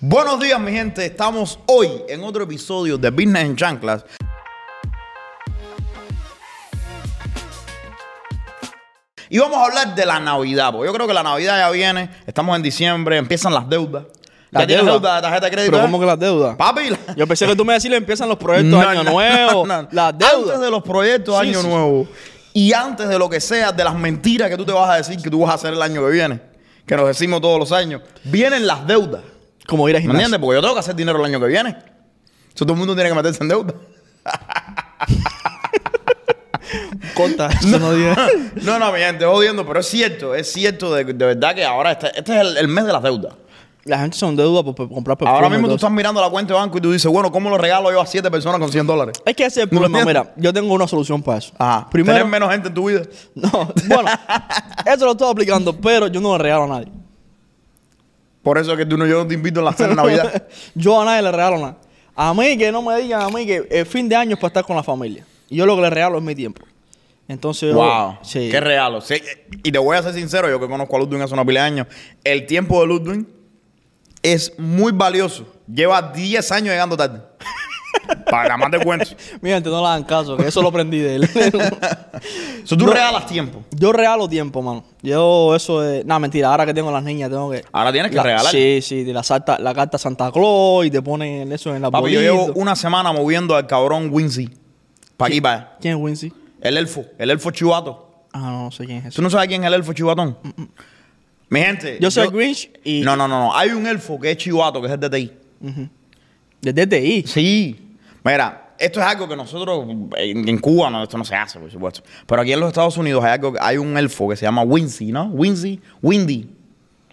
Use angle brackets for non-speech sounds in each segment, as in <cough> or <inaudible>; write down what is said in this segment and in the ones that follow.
Buenos días, mi gente. Estamos hoy en otro episodio de Business en Chanclas. Y vamos a hablar de la Navidad, porque yo creo que la Navidad ya viene. Estamos en diciembre, empiezan las deudas. ¿Ya ¿Las tienes deuda de tarjeta de crédito? Pero? ¿cómo que las deudas? Papi, la- Yo pensé que tú me decías empiezan los proyectos No, Año no, Nuevo, no, las Antes deudas. de los proyectos Sí, Año sí. Nuevo y antes de lo que sea, de las mentiras que tú te vas a decir que tú vas a hacer el año que viene, que nos decimos todos los años, vienen las deudas. Como ir a ¿Me gimnasio. entiendes? Porque yo tengo que hacer dinero el año que viene. Eso todo el mundo tiene que meterse en deuda. <laughs> Corta, eso no diga. <laughs> No, no, mi gente, jodiendo, pero es cierto, es cierto de, de verdad que ahora este, este es el, el mes de las deudas. La gente son deudas por, por comprar perfume. Ahora mismo tú estás mirando la cuenta de banco y tú dices, bueno, ¿cómo lo regalo yo a siete personas con 100 dólares? Es que ese es el ¿No problema. Mira, yo tengo una solución para eso. Ajá. Primero, Tener menos gente en tu vida. <laughs> no, bueno, eso lo estoy aplicando, pero yo no le regalo a nadie. Por eso es que tú no, yo no te invito en la cena de Navidad. <laughs> yo a nadie le regalo nada. A mí que no me digan a mí que el fin de año es para estar con la familia. Y yo lo que le regalo es mi tiempo. Entonces, yo- wow. sí. Qué regalo. Sí, y te voy a ser sincero, yo que conozco a Ludwig hace una pila de años, el tiempo de Ludwig es muy valioso. Lleva 10 años llegando tarde. Para más te cuento. <laughs> Mi gente, no le hagan caso, que eso lo aprendí de él. <laughs> So, tú No. regalas tiempo. Yo regalo tiempo, mano. Yo eso es... Nada, mentira. Ahora que tengo las niñas, tengo que... Ahora tienes que La- regalar. Sí, sí. De la, salta, la carta Santa Claus y te ponen eso en la Papi, yo llevo una semana moviendo al cabrón Wincy. Para aquí, para allá. ¿Quién es Wincy? El elfo. El elfo chivato. Ah, no, no sé quién es eso. ¿Tú no sabes quién es el elfo chivatón? Mi gente. Yo soy Grinch y... No, no, no, no. Hay un elfo que es chivato, que es el de TI. De DTI. Sí. Mira, esto es algo que nosotros en, en Cuba no, esto no se hace, por supuesto. Pero aquí en los Estados Unidos hay algo, hay un elfo que se llama Wincy, ¿no? Wincy, Windy.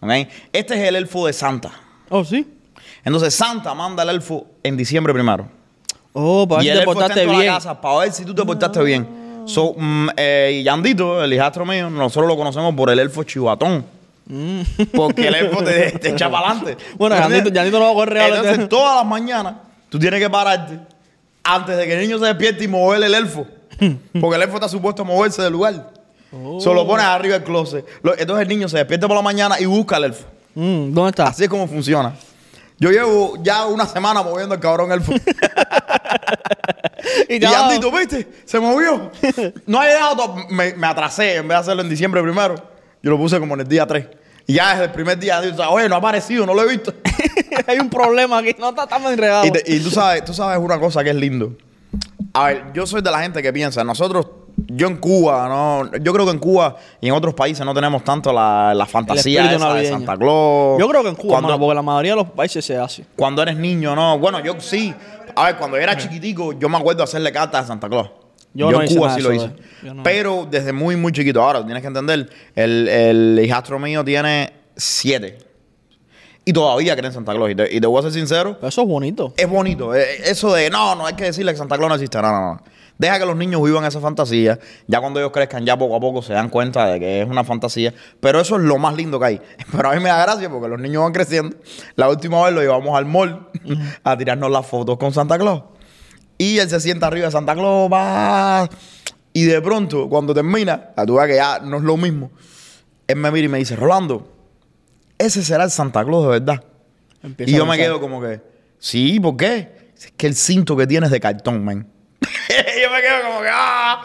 ¿Ok? Este es el elfo de Santa. Oh, sí. Entonces Santa manda al elfo en diciembre primero. Oh, para ver si te portaste bien. casa para ver si tú te portaste bien. So, mm, eh, y Yandito, el hijastro mío, nosotros lo conocemos por el elfo chivatón. Porque el elfo te, te echa para adelante. Mm. Bueno, Yandito- Yandito no va a regalo. Entonces, todas las mañanas, tú tienes que pararte antes de que el niño se despierte y moverle el elfo. <laughs> Porque el elfo está supuesto a moverse del lugar. Oh. Solo lo pones arriba del closet. Lo- Entonces el niño se despierta por la mañana y busca al elfo. Mm, ¿Dónde está? Así es como funciona. Yo llevo ya una semana moviendo al cabrón elfo. <laughs> Y Y Andito, ¿viste? Se movió. <laughs> No ha llegado. Me, me atrasé. En vez de hacerlo en diciembre primero, yo lo puse como en el día 3. Y ya desde el primer día, Andito, oye, no ha aparecido, no lo he visto. <laughs> Hay un problema aquí. No está, estamos en regalo. y, te- y tú sabes, tú sabes una cosa que es lindo. A ver, yo soy de la gente que piensa, nosotros, yo en Cuba, no, yo creo que en Cuba y en otros países no tenemos tanto la, la fantasía esa de. Santa Claus. Yo creo que en Cuba, cuando, mano, porque la mayoría de los países se hace. cuando eres niño, no. Bueno, yo sí. A ver, cuando yo era chiquitico, yo me acuerdo de hacerle cartas a Santa Claus. Yo Yo, no en Cuba sí lo hice. eh. No. Pero desde muy, muy chiquito. Ahora, tienes que entender, el, el hijastro mío tiene siete. Y todavía cree en Santa Claus. Y te, y te voy a ser sincero, Pero eso es bonito. es bonito. Eh, Eso de, no, no hay que decirle que Santa Claus no existe. No, no, no. Deja que los niños vivan esa fantasía. Ya cuando ellos crezcan, ya poco a poco se dan cuenta de que es una fantasía. Pero eso es lo más lindo que hay. <laughs> Pero a mí me da gracia porque los niños van creciendo. La última vez lo llevamos al mall <laughs> a tirarnos las fotos con Santa Claus. Y él se sienta arriba de Santa Claus, va. Y de pronto, cuando termina, a tú ves que ya no es lo mismo. Él me mira y me dice, Rolando, ese será el Santa Claus de verdad. Empieza Y yo me quedo como que, sí, ¿por qué? Es que el cinto que tienes de cartón, man. <laughs> yo me quedo como que, ¡ah!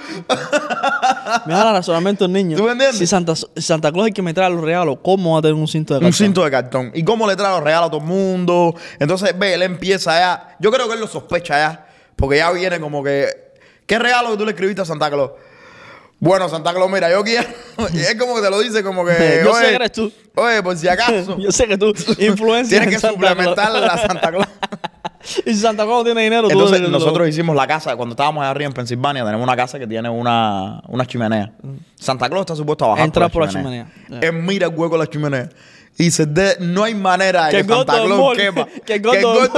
Mira el razonamiento del niño. ¿Tú me entiendes? Si Santa, Santa Claus es el que me trae los regalos, ¿cómo va a tener un cinto de Un cartón? cinto de cartón. ¿Y cómo le trae los regalos a todo el mundo? Entonces, ve, él empieza ya. Yo creo que él lo sospecha ya. Porque ya viene como que. ¿Qué regalo que tú le escribiste a Santa Claus? Bueno, Santa Claus, mira, yo quiero. <laughs> Y es como que te lo dice, como que. <laughs> Yo sé que eres tú. Oye, por si acaso. <laughs> Yo sé que tú influencias Tienes en que Santa suplementar Claus. a Santa Claus. y si Santa Claus tiene dinero, tú Entonces, eres lo- nosotros hicimos la casa, cuando estábamos allá arriba en Pensilvania, tenemos una casa que tiene una, una chimenea. Santa Claus está supuesto a bajar Entrar por la chimenea. chimenea. Él mira el hueco de la chimenea y dice, "De- no hay manera de Que Santa Claus quepa. que el gordo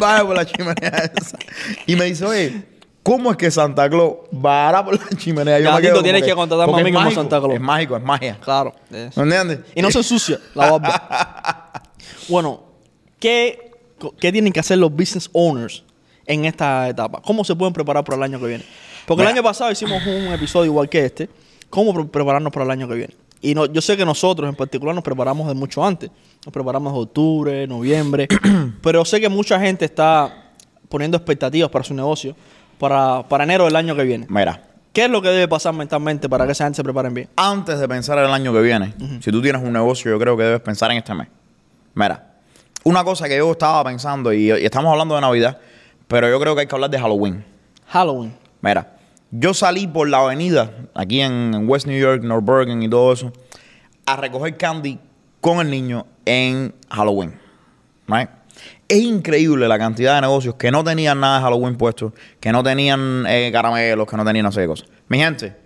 baje <laughs> por la chimenea esa". Y me dice, oye, ¿cómo es que Santa Claus bajará por la chimenea? Yo me quedo tienes que contratarme a mí es como mágico, Santa Claus. Es mágico, es magia. Claro. es. ¿Me entiendes? Y no se ensucia la barba. <laughs> bueno, ¿qué, ¿qué tienen que hacer los business owners en esta etapa? ¿Cómo se pueden preparar para el año que viene? Porque Mira. el año pasado hicimos un episodio igual que este. ¿Cómo pre- prepararnos para el año que viene? Y no, yo sé que nosotros en particular nos preparamos de mucho antes. Nos preparamos de octubre, noviembre. <clears throat> pero sé que mucha gente está poniendo expectativas para su negocio para, para enero del año que viene. Mira, ¿Qué es lo que debe pasar mentalmente para que esa gente se preparen bien? antes de pensar en el año que viene, si tú tienes un negocio, yo creo que debes pensar en este mes. Mira, una cosa que yo estaba pensando, y, y estamos hablando de Navidad, pero yo creo que hay que hablar de Halloween. Halloween. Mira, yo salí por la avenida, aquí en, West New York, North Bergen y todo eso, a recoger candy con el niño en Halloween. Right? Es increíble la cantidad de negocios que no tenían nada de Halloween puesto, que no tenían eh, caramelos, que no tenían no sé qué cosas. Mi gente,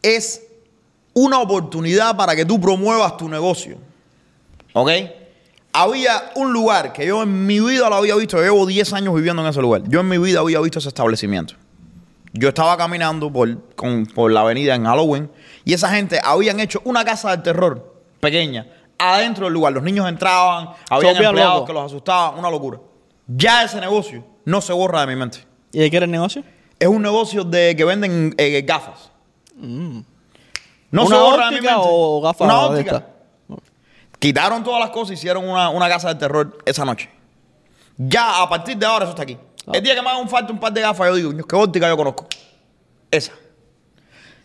es una oportunidad para que tú promuevas tu negocio. ¿Ok? Había un lugar que yo en mi vida lo había visto, yo llevo 10 años viviendo en ese lugar. Yo en mi vida había visto ese establecimiento. Yo estaba caminando por, con- por la avenida en Halloween y esa gente habían hecho una casa del terror pequeña adentro del lugar. Los niños entraban, habían volvían empleados que los asustaban, una locura. Ya ese negocio no se borra de mi mente. ¿Y de qué era el negocio? Es un negocio de que venden eh, gafas. No ¿Una se borra de mi mente. o gafas Una óptica. Quitaron todas las cosas y hicieron una, una casa de terror esa noche. Ya a partir de ahora eso está aquí. El día que me haga un falta un par de gafas, yo digo, "Coño, ¿qué óptica yo conozco? Esa.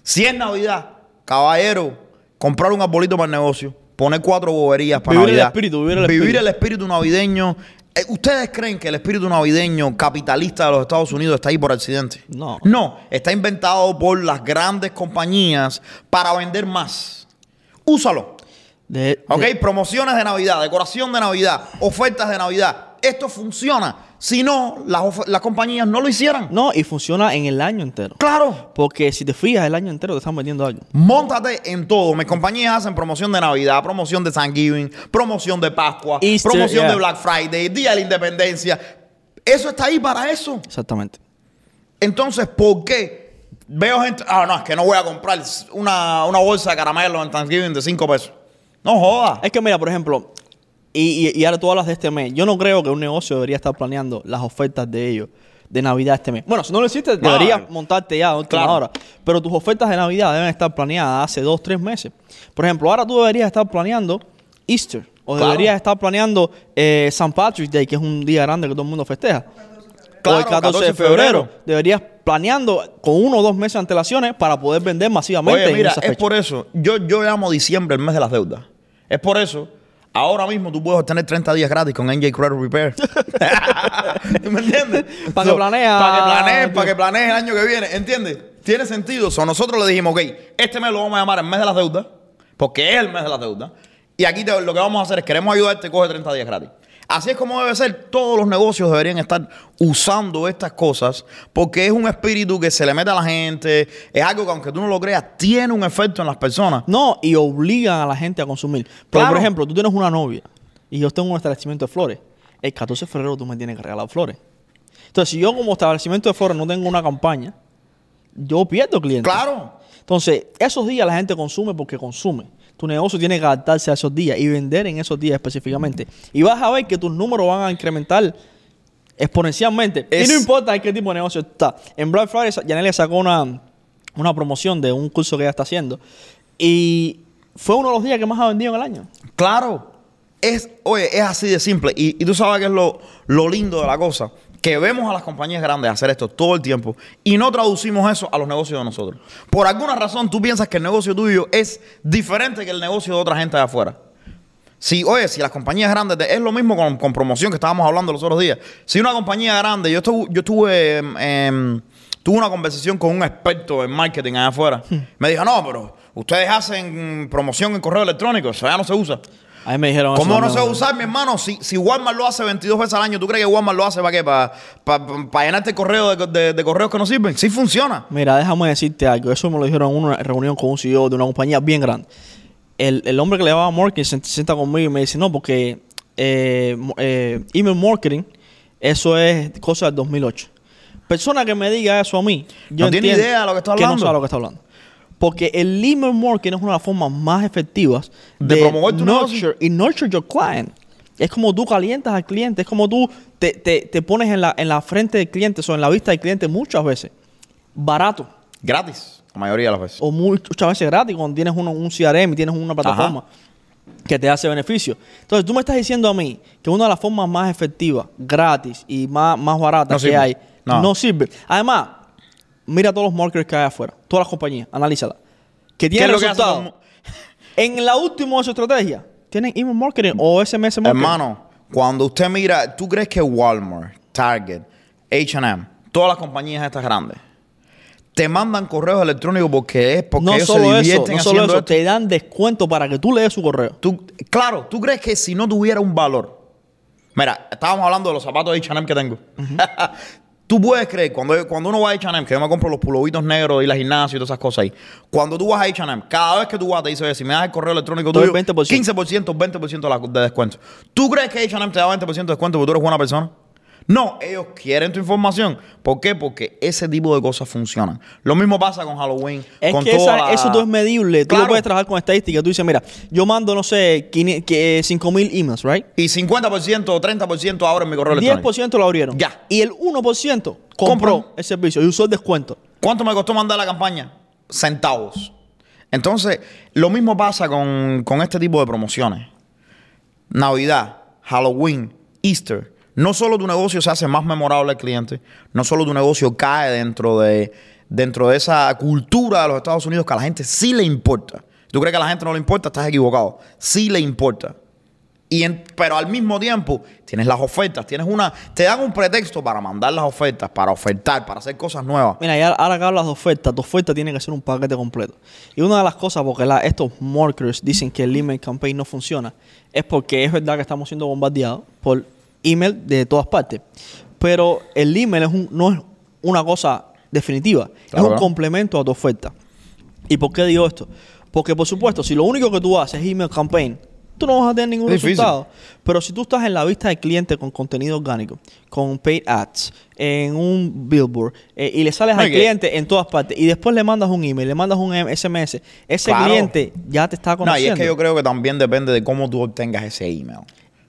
Si es Navidad, caballero, comprar un arbolito para el negocio, poner cuatro boberías para Vivir el espíritu, vivir el espíritu. el espíritu navideño. Eh, ¿Ustedes creen que el espíritu navideño capitalista de los Estados Unidos está ahí por accidente? No. No, está inventado por las grandes compañías para vender más. Úsalo. De, ¿Ok? de- Promociones de Navidad, decoración de Navidad, ofertas de Navidad. Esto funciona. Si no, las, las compañías no lo hicieran. no, y funciona en el año entero. Claro. Porque si te fijas, el año entero te están vendiendo algo. Móntate en todo. Mis compañías hacen promoción de Navidad, promoción de Thanksgiving, promoción de Pascua, Easter, promoción yeah. de Black Friday, Día de la Independencia. Eso está ahí para eso. Exactamente. Entonces, ¿por qué? Veo gente, ah, no, es que no voy a comprar una, una bolsa de caramelo en Thanksgiving de 5 pesos. No joda. Es que mira, por ejemplo, y, y, y ahora tú hablas de este mes. Yo no creo que un negocio debería estar planeando las ofertas de ellos de Navidad este mes. Bueno, si no lo hiciste, No, deberías montarte ya a última claro. hora. Pero tus ofertas de Navidad deben estar planeadas hace dos, tres meses. Por ejemplo, ahora tú deberías estar planeando Easter. O Claro. deberías estar planeando eh, St. Patrick's Day, que es un día grande que todo el mundo festeja. o Claro, el 14, de febrero. Deberías planeando con uno o dos meses de antelaciones para poder vender masivamente Oye, en mira, es por eso. Yo, yo llamo diciembre el mes de las deudas. Es por eso. Ahora mismo tú puedes obtener 30 días gratis con NJ Credit Repair. ¿Tú <laughs> me entiendes? Pa' que planea- Para que planees, para que planees el año que viene. ¿Entiendes? Tiene sentido. So, nosotros le dijimos, ok, este mes lo vamos a llamar el mes de las deudas, porque es el mes de las deudas. Y aquí te- lo que vamos a hacer es, queremos ayudarte, coge 30 días gratis. Así es como debe ser. Todos los negocios deberían estar usando estas cosas porque es un espíritu que se le mete a la gente. Es algo que, aunque tú no lo creas, tiene un efecto en las personas. No, y obligan a la gente a consumir. Pero, Claro. por ejemplo, tú tienes una novia y yo tengo un establecimiento de flores. El 14 de febrero tú me tienes que regalar flores. Entonces, si yo como establecimiento de flores no tengo una campaña, yo pierdo clientes. Claro. Entonces, esos días la gente consume porque consume. Tu negocio tiene que adaptarse a esos días y vender en esos días específicamente. Y vas a ver que tus números van a incrementar exponencialmente. Es- Y no importa en qué tipo de negocio está. En Black Friday, Yanelia sacó una, una promoción de un curso que ella está haciendo. Y fue uno de los días que más ha vendido en el año. Claro. Es, oye, es así de simple. Y, y tú sabes que es lo, lo lindo de la cosa. Que vemos a las compañías grandes hacer esto todo el tiempo y no traducimos eso a los negocios de nosotros. Por alguna razón tú piensas que el negocio tuyo es diferente que el negocio de otra gente de afuera. Si, oye, si las compañías grandes, es lo mismo con, con promoción que estábamos hablando los otros días. Si una compañía grande, yo, estuve, yo em, em, tuve una conversación con un experto en marketing allá afuera. Me dijo, no, pero ustedes hacen promoción en correo electrónico, eso ya no se usa. A mí me dijeron eso ¿Cómo no se va a usar, mi hermano? Si, si Walmart lo hace 22 veces al año, ¿tú crees que Walmart lo hace para qué? ¿Para, para, llenarte el correo de, de- de correos que no sirven? Sí funciona. Mira, déjame decirte algo. Eso me lo dijeron en una reunión con un CEO de una compañía bien grande. El, el hombre que le llamaba marketing se sienta conmigo y me dice, no, porque eh, eh, email marketing, eso es cosa del 2008. Persona que me diga eso a mí, yo No tiene idea de lo que está Que no hablando. sabe lo que está hablando. Porque el email marketing es una de las formas más efectivas De promover tu nurture y nurture your client. Es como tú calientas al cliente, es como tú te, te- te pones en la, en la frente del cliente o en la vista del cliente muchas veces. Barato. Gratis. La mayoría de las veces. o muchas veces gratis cuando tienes uno- un CRM y tienes una plataforma que te hace beneficio. Entonces, tú me estás diciendo a mí que una de las formas más efectivas, gratis y más, más baratas No que sirve. hay, No. no. sirve. Además, mira todos los marketers que hay afuera, todas las compañías, analízalas. Que ¿Qué tienen resultados. En la última de su estrategia, tienen email marketing o SMS marketing. Hermano, cuando usted mira, ¿tú crees que Walmart, Target, H&M, todas las compañías estas grandes, te mandan correos electrónicos porque es porque no ellos se solo eso, divierten no solo eso, esto? te dan descuento para que tú lees su correo. Tú- claro, ¿tú crees que si no tuviera un valor? Mira, estábamos hablando de los zapatos de H&M que tengo. <laughs> Tú puedes creer, cuando, cuando uno va a H&M, que yo me compro los pulovitos negros y la gimnasio y todas esas cosas ahí. Cuando tú vas a H&M, cada vez que tú vas te dice, "Oye, si me das el correo electrónico tuyo, 20%. 15%, 20% de, la- de descuento. ¿Tú crees que H&M te da 20% de descuento porque tú eres buena persona? No, ellos quieren tu información. ¿Por qué? Porque ese tipo de cosas funcionan. Lo mismo pasa con Halloween, Es con que toda esa- la- eso todo es medible. Tú Claro. lo puedes trabajar con estadísticas. Tú dices, mira, yo mando, no sé, 5 mil emails, ¿right? Y 50% o 30% ahora en mi correo electrónico. 10% lo abrieron. Ya. Y el 1% compró Compró. el servicio y usó el descuento. ¿Cuánto me costó mandar la campaña? Centavos. Entonces, lo mismo pasa con, con este tipo de promociones. Navidad, Halloween, Easter. No solo tu negocio se hace más memorable al cliente, no solo tu negocio cae dentro de, dentro de esa cultura de los Estados Unidos que a la gente sí le importa. ¿Tú crees que a la gente no le importa? Estás equivocado. Sí le importa. Y pero al mismo tiempo tienes las ofertas, tienes una, te dan un pretexto para mandar las ofertas, para ofertar, para hacer cosas nuevas. Mira, y ahora- que hablas de ofertas, tu oferta tiene que ser un paquete completo. Y una de las cosas, porque la- estos marketers dicen que el email campaign no funciona, es porque es verdad que estamos siendo bombardeados por email de todas partes. Pero el email es un- no es una cosa definitiva, Claro es un complemento a tu oferta. ¿Y por qué digo esto? Porque, por supuesto, si lo único que tú haces es email campaign, tú no vas a tener ningún difícil. resultado. Pero si tú estás en la vista del cliente con contenido orgánico, con paid ads, en un billboard, eh, y le sales al cliente en todas partes, y después le mandas un email, le mandas un em- SMS, ese Claro. cliente ya te está No, y conociendo. es que yo creo que también depende de cómo tú obtengas ese email.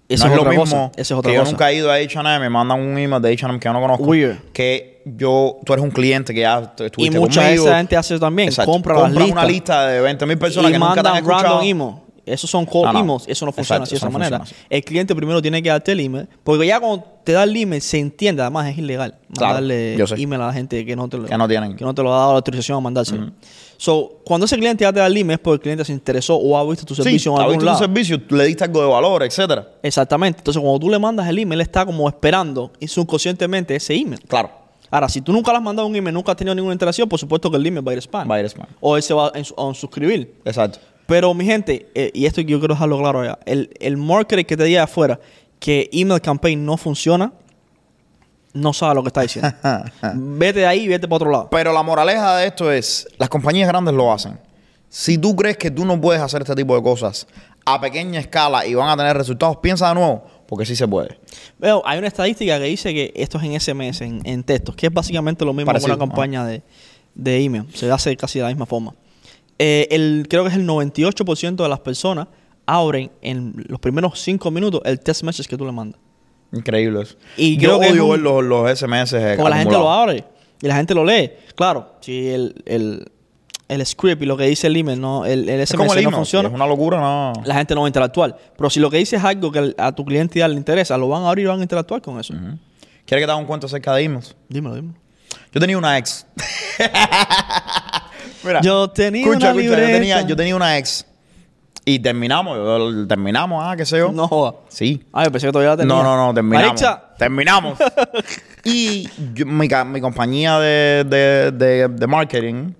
Eso no es es, lo mismo eso es otra que yo cosa. nunca he ido a H&M, me mandan un email de H&M que yo no conozco. Weird. Que yo, tú eres un cliente que ya tu- y estuviste mucha conmigo. esa gente hace eso también, Exacto. compra las Compran listas. una lista de 20 mil personas y que nunca te han mandan escuchado. random email. Esos son cold No, no. emails. Eso no funciona Exacto, así de esa no manera. El cliente primero tiene que darte el email. Porque ya cuando te da el email, se entiende. Además, es ilegal Claro, mandarle yo sé. email a la gente que no te lo, Que no tienen. que no te lo ha dado la autorización a mandárselo. So, cuando ese cliente ya te da el email es porque el cliente se interesó o ha visto tu Sí, servicio en has algún visto lado. tu servicio, le diste algo de valor, etcétera. Exactamente. Entonces, cuando tú le mandas el email, él está como esperando y subconscientemente ese email. Claro. Ahora, si tú nunca le has mandado un email, nunca has tenido ninguna interacción, por supuesto que el email va a ir spam. Va a ir spam. O él se va a, suscribir. Exacto. Pero mi gente, eh, y esto yo quiero dejarlo claro ya, el, el marketer que te diga afuera que email campaign no funciona, no sabe lo que está diciendo. <laughs> vete de ahí y vete para otro lado. Pero la moraleja de esto es, las compañías grandes lo hacen. Si tú crees que tú no puedes hacer este tipo de cosas a pequeña escala y van a tener resultados, piensa de nuevo, porque sí se puede. Veo, hay una estadística que dice que esto es en SMS, en, en textos, que es básicamente lo mismo Parecido, que una campaña de, de email. Se hace casi de la misma forma. Eh, el, creo que es el 98% de las personas abren en los primeros 5 minutos el text message que tú le mandas. Increíble eso. Y Yo creo odio un- ver los, los SMS Como la gente lo abre y la gente lo lee. Claro, si el, el, el script y lo que dice el email, no, el, el SMS el no funciona, si Es una locura, no. la gente no va a interactuar. Pero si lo que dice es algo que a tu cliente ya le interesa, lo van a abrir y van a interactuar con eso. ¿Quieres que te haga un cuento acerca de emails? Dímelo, dímelo. Yo tenía una ex. <laughs> Mira, Yo tenía escucha, una escucha, yo tenía, yo tenía una ex. Y terminamos, yo- terminamos, ah, qué sé yo. No joda. Sí. Ah, yo pensé que todavía la tenía. No, no, no, terminamos. Maricha, Terminamos. <laughs> y yo- mi, ca- mi compañía de, de, de, de marketing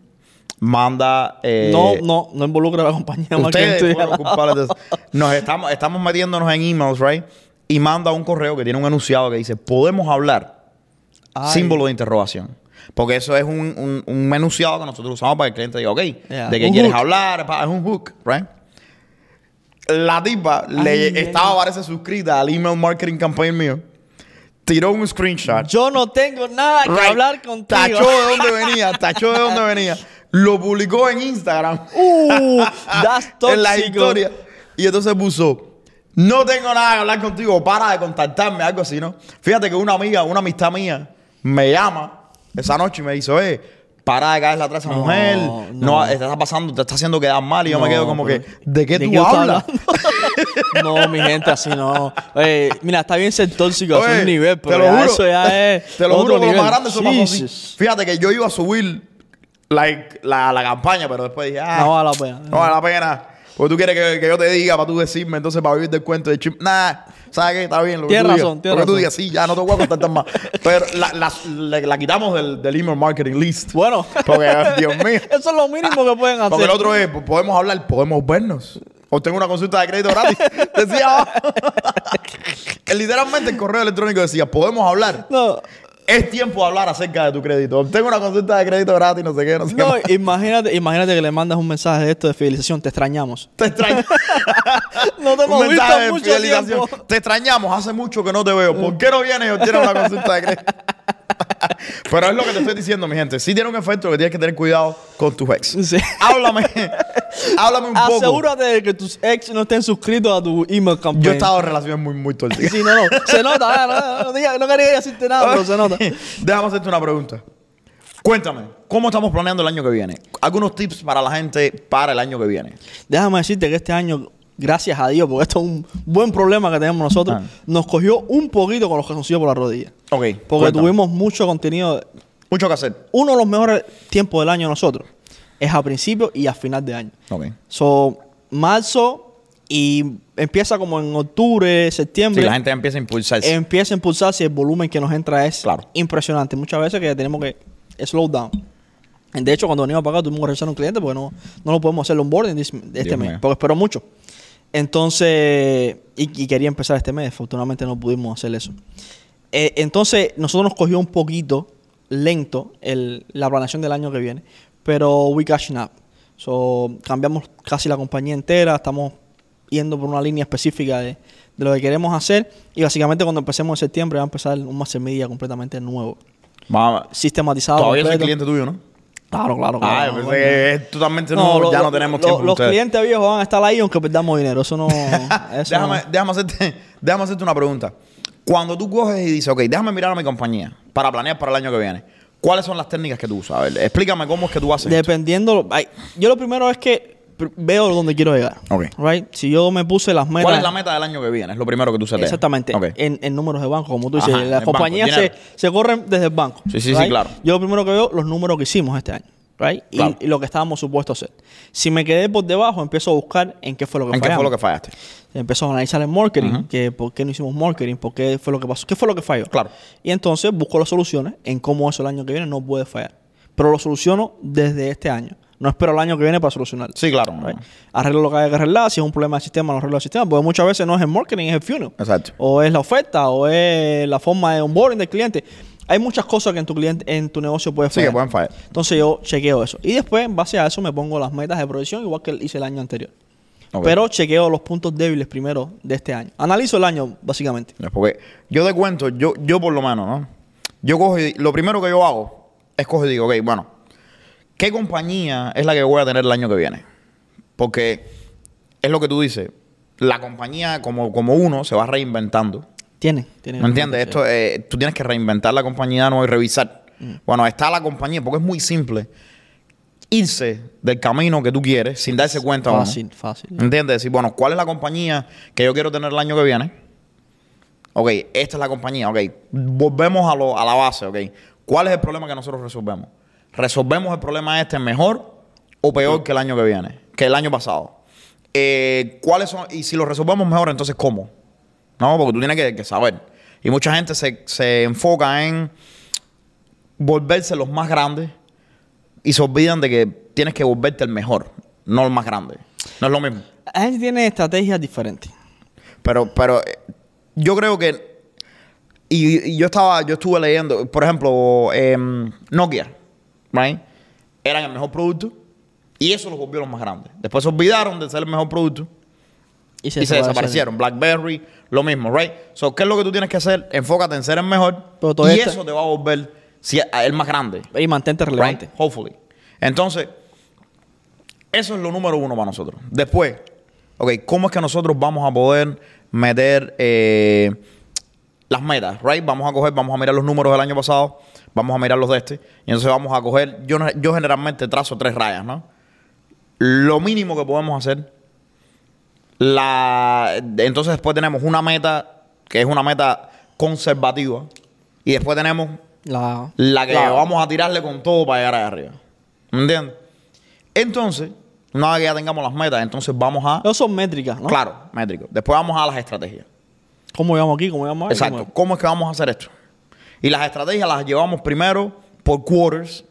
manda. eh, no, no, no involucra a la compañía de marketing Ustedes fueron culpables de eso. Nos estamos, estamos metiéndonos en emails, right? Y manda un correo que tiene un enunciado que dice: Podemos hablar. Ay. Símbolo de interrogación. Porque eso es un, un, un enunciado que nosotros usamos para que el cliente diga, ok, Yeah. ¿de qué Un quieres hook. hablar? Pa- Es un hook, right? La tipa le Ay, estaba, parece, suscrita al email marketing campaign mío. Tiró un screenshot. Yo no tengo nada que Right. hablar contigo. Tachó de dónde venía, <laughs> tachó de dónde venía. Lo publicó en Instagram. Uh, <laughs> that's en la tóxico. historia. Y entonces puso, no tengo nada que hablar contigo, para de contactarme, algo así, ¿no? Fíjate que una amiga, una amistad mía, me llama esa noche y me dice, oye, para de caerle atrás a esa No, mujer, no, no. te está pasando, te está haciendo quedar mal y yo me quedo como que, ¿de qué tú hablas? no, mi gente, así no. Oye, mira, está bien ser tóxico a Oye, un nivel, pero te lo ya juro, eso ya <laughs> es. Te lo otro juro que lo nivel. más grande eso pasó así. Fíjate que yo iba a subir like, la, la campaña, pero después dije, ah, No vale la pena. no vale la pena. Porque tú quieres que, que yo te diga para tú decirme, entonces para vivir del cuento de chip. Nah, ¿sabes qué? Está bien. Lo que Tienes tú digas. razón, tienes Lo que tú digas, sí, ya no te voy a contestar más. Pero la, la, la- la quitamos del, del email marketing list. Bueno, Porque, Dios mío. <laughs> eso es lo mínimo que pueden hacer. Porque el otro es, podemos hablar, podemos vernos. O tengo una consulta de crédito gratis. <laughs> Decía. <laughs> Literalmente el correo electrónico decía, podemos hablar. No, Es tiempo de hablar acerca de tu crédito. Tengo una consulta de crédito gratis, no sé qué, no sé no, qué. <laughs> imagínate, imagínate que le mandas un mensaje de esto de fidelización. Te extrañamos. Te extraño. <laughs> No te hemos visto mucho tiempo. Te extrañamos, hace mucho que no te veo. ¿Por qué no vienes y obtienes una consulta de crédito? <laughs> <laughs> Pero es lo que te estoy diciendo, mi gente. Sí tiene un efecto que tienes que tener cuidado con tus ex. Sí. Háblame. háblame un poco. Asegúrate de que tus ex no estén suscritos a tu email campaign. Yo he estado en relaciones muy, muy tóxicas. Sí, no, no. Se nota, ah, no, no quería decirte nada, pero se nota. Déjame hacerte una pregunta. Cuéntame, ¿cómo estamos planeando el año que viene? Algunos tips para la gente para el año que viene. Déjame decirte que este año, gracias a Dios, porque esto es un buen problema que tenemos nosotros, Ah. nos cogió un poquito con los calzoncillos por la rodilla. Ok. Porque cuéntame. tuvimos mucho contenido. Mucho que hacer. Uno de los mejores tiempos del año nosotros es a principio y a final de año. Ok. So, marzo y empieza como en octubre, Si septiembre. la gente empieza a impulsarse. empieza a impulsarse y el volumen que nos entra es Claro. impresionante. Muchas veces que tenemos que slow down. De hecho, cuando venimos para acá tuvimos que regresar a un cliente porque no, no lo podemos hacer el onboarding este Dios mes, mío. porque esperó mucho. Entonces, y, y quería empezar este mes, afortunadamente no pudimos hacer eso. Eh, entonces, nosotros nos cogió un poquito lento el, la planeación del año que viene, pero we catching up. So, cambiamos casi la compañía entera, estamos yendo por una línea específica de, de lo que queremos hacer y básicamente cuando empecemos en septiembre va a empezar un master media completamente nuevo, Vamos. sistematizado. Todavía soy completo. cliente tuyo, ¿no? Claro, claro, claro. pensé bueno. que es totalmente nuevo, lo- ya no tenemos lo- tiempo. Los ustedes. clientes viejos van a estar ahí aunque perdamos dinero. Eso no. <laughs> eso déjame, no. déjame, hacerte, déjame hacerte una pregunta. Cuando tú coges y dices, ok, déjame mirar a mi compañía para planear para el año que viene, ¿cuáles son las técnicas que tú usas? A ver, explícame cómo es que tú haces. esto. Dependiendo. ay, yo lo primero es que veo dónde quiero llegar. Ok. Right? Si yo me puse las metas. ¿Cuál es la meta del año que viene? Es lo primero que tú seteas. Exactamente. En, en números de banco, como tú dices. Ajá, las compañías se, corren desde el banco. Sí, sí, sí, claro. Yo lo primero que veo, los números que hicimos este año. Right? Y- Claro. Y, lo que estábamos supuestos a hacer. Si me quedé por debajo, empiezo a buscar en qué fue lo que ¿En qué fue lo que fallaste? Empezó a analizar el marketing, que por qué no hicimos marketing, por qué fue lo que pasó, qué fue lo que falló. Claro. Y entonces busco las soluciones en cómo eso el año que viene no puede fallar. Pero lo soluciono desde este año. No espero el año que viene para solucionarlo. Sí, claro. Right? Arreglo lo que hay que arreglar. Si es un problema de sistema, lo arreglo el sistema. Porque muchas veces no es el marketing, es el funnel. Exacto. O es la oferta, o es la forma de onboarding del cliente. Hay muchas cosas que en tu cliente, en tu negocio puede Sí, fallar. que pueden fallar. Entonces yo chequeo eso. Y después, en base a eso, me pongo las metas de proyección, igual que hice el año anterior. Pero chequeo los puntos débiles primero de este año. Analizo el año, básicamente. Porque yo te cuento, yo, yo por lo menos, ¿no? Yo cojo y lo primero que yo hago es cojo y digo, ok, bueno, ¿qué compañía es la que voy a tener el año que viene? Porque es lo que tú dices, la compañía como, como uno se va reinventando. Tiene, tiene. ¿Me entiendes? Esto, eh, tú tienes que reinventar la compañía no y revisar. Mm. Bueno, está la compañía, porque es muy simple irse del camino que tú quieres sin darse cuenta. Fácil, fácil. ¿Entiendes? Decir, bueno, ¿cuál es la compañía que yo quiero tener el año que viene? Ok, esta es la compañía, ok. Volvemos a, lo- a la base, ok. ¿Cuál es el problema que nosotros resolvemos? ¿Resolvemos el problema este mejor o peor que el año que viene? Que el año pasado. Eh, ¿Cuáles son? Y si lo resolvemos mejor, entonces ¿cómo? No, porque tú tienes que, que saber. Y mucha gente se, se enfoca en volverse los más grandes y se olvidan de que tienes que volverte el mejor, no el más grande. No es lo mismo. La gente tiene estrategias diferentes. Pero, pero eh, yo creo que. Y, y yo estaba, yo estuve leyendo, por ejemplo, em, Nokia, right? Eran el mejor producto y eso los volvió los más grandes. Después se olvidaron de ser el mejor producto Y y se desaparecieron. BlackBerry, lo mismo, right? So, ¿qué es lo que tú tienes que hacer? Enfócate en ser el mejor Pero y eso te va a volver si- a- el más grande. Y mantente relevante. Right? Hopefully. Entonces, eso es lo número uno para nosotros. Después, ok, ¿cómo es que nosotros vamos a poder meter eh, las metas, right? Vamos a coger, vamos a mirar los números del año pasado, vamos a mirar los de este, y entonces vamos a coger, yo, yo generalmente trazo tres rayas, ¿no? Lo mínimo que podemos hacer, la, entonces después tenemos una meta que es una meta conservativa, y después tenemos La, la que la- vamos a tirarle con todo para llegar allá arriba. ¿Me entiendes? Entonces, una vez que ya tengamos las metas, entonces vamos a... Esos son métricas, ¿no? Claro, métrico. Después vamos a las estrategias. ¿Cómo llegamos aquí? ¿Cómo llegamos aquí? Exacto. ¿Cómo es que vamos a hacer esto? Y las estrategias las llevamos primero por quarters,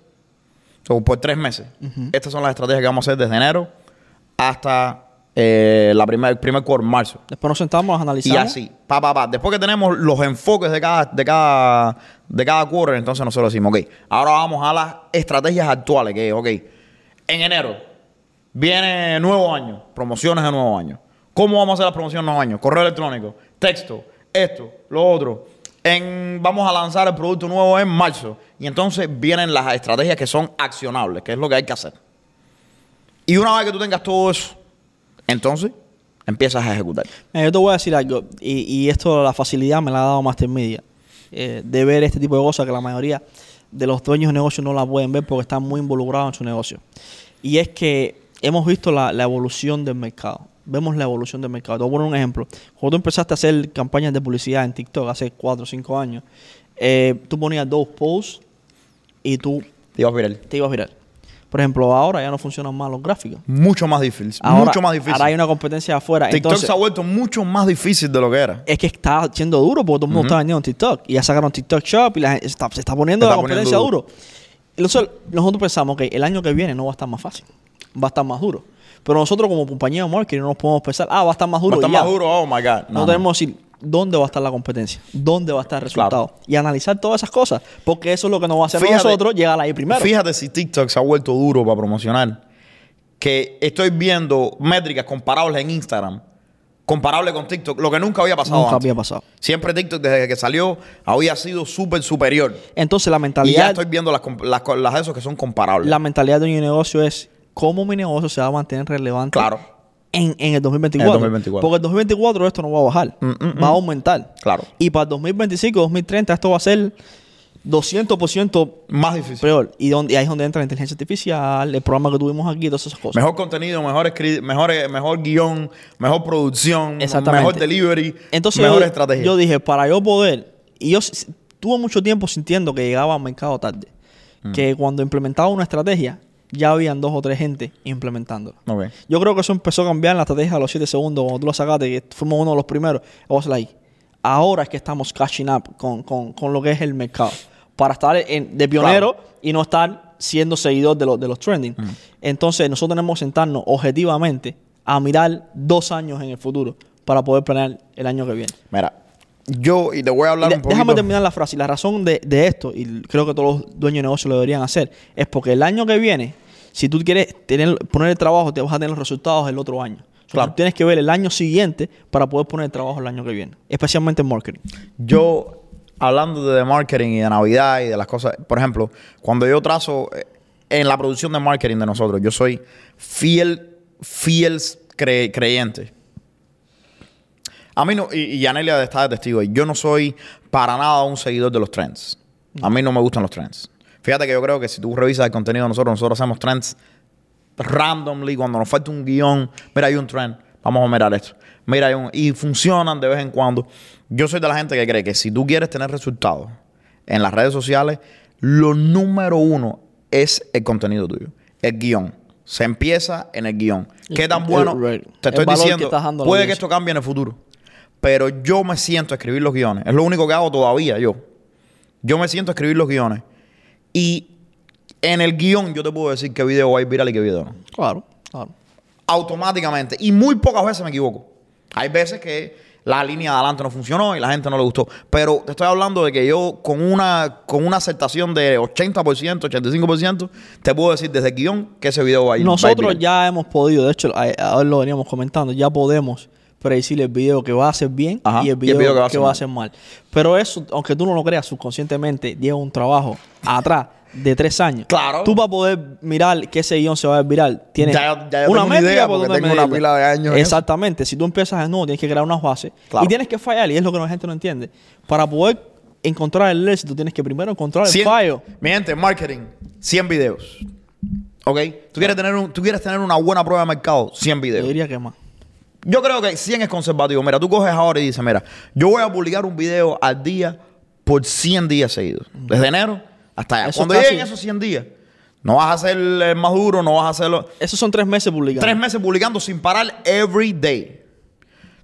o por tres meses. Estas son las estrategias que vamos a hacer desde enero hasta eh, la primer, el primer quarter, marzo. Después nos sentamos, las Y analizamos. así, pa, pa, pa. Después que tenemos los enfoques de cada, de cada, de cada quarter, entonces nosotros decimos, ok, ahora vamos a las estrategias actuales, que es, ok, en enero viene nuevo año, promociones de nuevo año. ¿Cómo vamos a hacer las promociones de nuevo año? Correo electrónico, texto, esto, lo otro. Vamos a lanzar el producto nuevo en marzo. Y entonces vienen las estrategias que son accionables, que es lo que hay que hacer. Y una vez que tú tengas todo eso, entonces empiezas a ejecutar. Mira, yo te voy a decir algo, y, y esto la facilidad me la ha dado Master Media, eh, de ver este tipo de cosas que la mayoría de los dueños de negocios no la pueden ver porque están muy involucrados en su negocio. Y es que hemos visto la evolución del mercado. Vemos la evolución del mercado. Te voy a poner un ejemplo. Cuando tú empezaste a hacer campañas de publicidad en TikTok hace 4 o 5 años, eh, tú ponías dos posts y tú Te ibas viral. te ibas a virar. Por ejemplo, ahora ya no funcionan más los gráficos. Mucho más difícil. Ahora, mucho más difícil. ahora hay una competencia afuera. TikTok Entonces, se ha vuelto mucho más difícil de lo que era. es que está siendo duro porque todo el mundo está vendiendo en TikTok. Y ya sacaron TikTok Shop y la gente está- se está poniendo Se la poniendo competencia duro. duro. Entonces, nosotros pensamos que el año que viene no va a estar más fácil. Va a estar más duro. Pero nosotros como compañía de marketing no nos podemos pensar, ah, va a estar más Va a duro. estar y ya. más duro. Oh my God. No, tenemos que decir dónde va a estar la competencia, dónde va a estar el resultado. Y analizar todas esas cosas. Porque eso es lo que nos va a hacer Fíjate- nosotros llegar ahí primero. Fíjate si TikTok se ha vuelto duro para promocionar. Que estoy viendo métricas comparables en Instagram. Comparable con TikTok. Lo que nunca había pasado Nunca antes. había pasado. Siempre TikTok desde que salió había sido súper superior. Entonces la Y ya mentalidad, estoy viendo las, las, las que son comparables. la mentalidad de mi negocio es cómo mi negocio se va a mantener relevante Claro. en, en el 2024. En el 2024. Porque el 2024 esto no va a bajar, Mm, mm, va a mm. aumentar. Claro. Y para el 2025, 2030 esto va a ser 200% Más difícil. peor. Y, donde, y ahí es donde entra la inteligencia artificial, el programa que tuvimos aquí, todas esas cosas. Mejor contenido, mejor, escri- mejor, eh, mejor guion, mejor producción, mejor delivery, Entonces mejor yo, estrategia. yo dije, para yo poder, y yo tuve mucho tiempo sintiendo que llegaba al mercado tarde, Mm. que cuando implementaba una estrategia, ya habían dos o tres gente implementándola. Ok. Yo creo que eso empezó a cambiar en la estrategia a los 7 segundos, cuando tú lo sacaste, que fuimos uno de los primeros. Like, ahora es que estamos catching up con, con, con lo que es el mercado. Para estar en- de pionero y no estar siendo seguidor de, los de los trending. Entonces, nosotros tenemos que sentarnos objetivamente a mirar dos años en el futuro para poder planear el año que viene. Mira, yo, y te voy a hablar de- un poquito. déjame terminar la frase. La razón de, de esto, y creo que todos los dueños de negocio lo deberían hacer, es porque el año que viene, si tú quieres tener, poner el trabajo, te vas a tener los resultados el otro año. O sea, Claro. tú tienes que ver el año siguiente para poder poner el trabajo el año que viene. Especialmente en marketing. Yo, hablando de marketing y de Navidad y de las cosas, por ejemplo, cuando yo trazo eh, en la producción de marketing de nosotros, yo soy fiel, fiel cre- creyente. A mí no, y, y Yanelia está de testigo, yo no soy para nada un seguidor de los trends. A mí no me gustan los trends. Fíjate que yo creo que si tú revisas el contenido de nosotros, nosotros hacemos trends randomly, cuando nos falta un guion, mira, hay un trend, vamos a mirar esto. Mira, hay un, y funcionan de vez en cuando. Yo soy de la gente que cree que si tú quieres tener resultados en las redes sociales, lo número uno es el contenido tuyo, el guion. Se empieza en el guion. ¿Qué tan bueno? te estoy diciendo, puede que esto cambie en el futuro. Pero yo me siento a escribir los guiones. Es lo único que hago todavía yo. Yo me siento a escribir los guiones. Y en el guion yo te puedo decir qué video va a ir viral y qué video no. Claro, claro. Automáticamente. Y muy pocas veces me equivoco. Hay veces que la línea de adelante no funcionó y la gente no le gustó. Pero te estoy hablando de que yo con una, con una acertación de 80%, 85%, te puedo decir desde el guion que ese video va a ir va a ir Nosotros ya hemos podido, de hecho, a- ahora lo veníamos comentando, ya podemos predecir el video que va a hacer bien Ajá, y el video, que, va a hacer mal. Pero eso, aunque tú no lo creas subconscientemente, lleva un trabajo atrás de tres años. Claro. Tú para poder mirar que ese guion se va a ver viral, tienes Ya- ya yo tengo una idea por porque tengo una pila de años. Exactamente. Si tú empiezas de nuevo, tienes que crear unas bases. Claro. Y tienes que fallar, y es lo que la gente no entiende. Para poder encontrar el éxito, tienes que primero encontrar el fallo. Mi gente, marketing, 100 videos. ¿Ok? ¿Tú quieres, tener un- tú quieres tener una buena prueba de mercado, 100 Yo videos. diría que más. Yo creo que 100 es conservativo. Mira, tú coges ahora y dices, mira, yo voy a publicar un video al día por 100 días seguidos. Desde enero hasta allá. Eso Cuando casi- lleguen esos 100 días, no vas a ser el más duro, no vas a hacerlo... Esos son tres meses publicando. Tres meses publicando sin parar every day.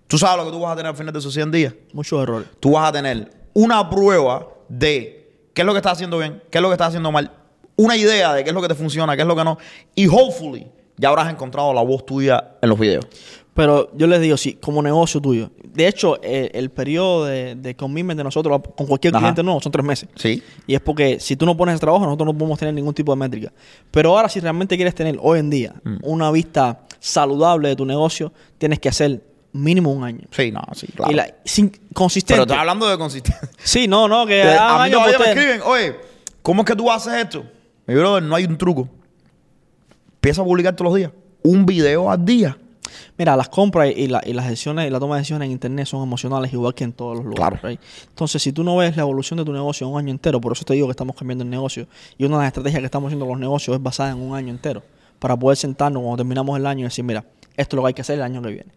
¿Tú sabes lo que tú vas a tener al final de esos 100 días? Muchos errores. Tú vas a tener una prueba de qué es lo que estás haciendo bien, qué es lo que estás haciendo mal, una idea de qué es lo que te funciona, qué es lo que no. Y hopefully ya habrás encontrado la voz tuya en los videos. Pero yo les digo, sí, como negocio tuyo. De hecho, el, el periodo de, de commitment de nosotros con cualquier Ajá. cliente nuevo son tres meses. Sí. Y es porque si tú no pones el trabajo, nosotros no podemos tener ningún tipo de métrica. Pero ahora, si realmente quieres tener hoy en día Mm. una vista saludable de tu negocio, tienes que hacer mínimo un año. Sí, no, sí, claro. Y la, sin, consistente. Pero estás hablando de consistencia. <laughs> Sí, no, no, que a mí todavía me escriben, oye, ¿cómo es que tú haces esto? Mi brother, no hay un truco. Empieza a publicar todos los días. Un video al día. Mira, las compras y, la- y las decisiones y la toma de decisiones en internet son emocionales igual que en todos los lugares. Claro. Entonces, si tú no ves la evolución de tu negocio en un año entero, por eso te digo que estamos cambiando el negocio. Y una de las estrategias que estamos haciendo con los negocios es basada en un año entero. Para poder sentarnos cuando terminamos el año y decir, mira, esto es lo que hay que hacer el año que viene.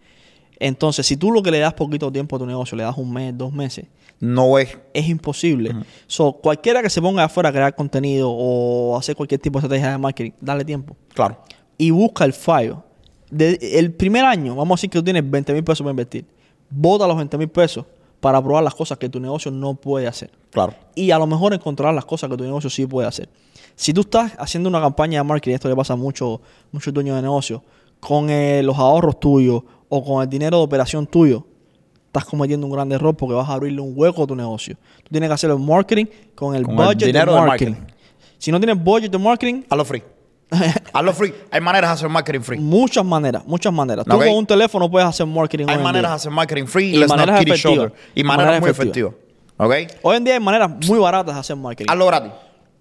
Entonces, si tú lo que le das poquito tiempo a tu negocio, le das un mes, dos meses, No es. es imposible. So, cualquiera que se ponga afuera a crear contenido o hacer cualquier tipo de estrategia de marketing, dale tiempo Claro. y busca el fallo. De- el primer año, vamos a decir que tú tienes 20 mil pesos para invertir. Bota los 20 mil pesos para probar las cosas que tu negocio no puede hacer. Claro. Y a lo mejor encontrar las cosas que tu negocio sí puede hacer. Si tú estás haciendo una campaña de marketing, esto le pasa a muchos muchos dueños de negocio, con eh, los ahorros tuyos o con el dinero de operación tuyo, estás cometiendo un gran error porque vas a abrirle un hueco a tu negocio. Tú tienes que hacer el marketing con el Con el budget dinero de marketing. marketing. Si no tienes budget de marketing, Hazlo free. <laughs> Hazlo free. Hay maneras de hacer marketing free. Muchas maneras, muchas maneras. Tú con un teléfono puedes hacer marketing. Hay hoy maneras de hacer marketing free Y let's not maneras efectivas. Y maneras, Maneras muy efectivas. efectivas. ¿Ok? Hoy en día hay maneras muy baratas de hacer marketing. Hazlo gratis.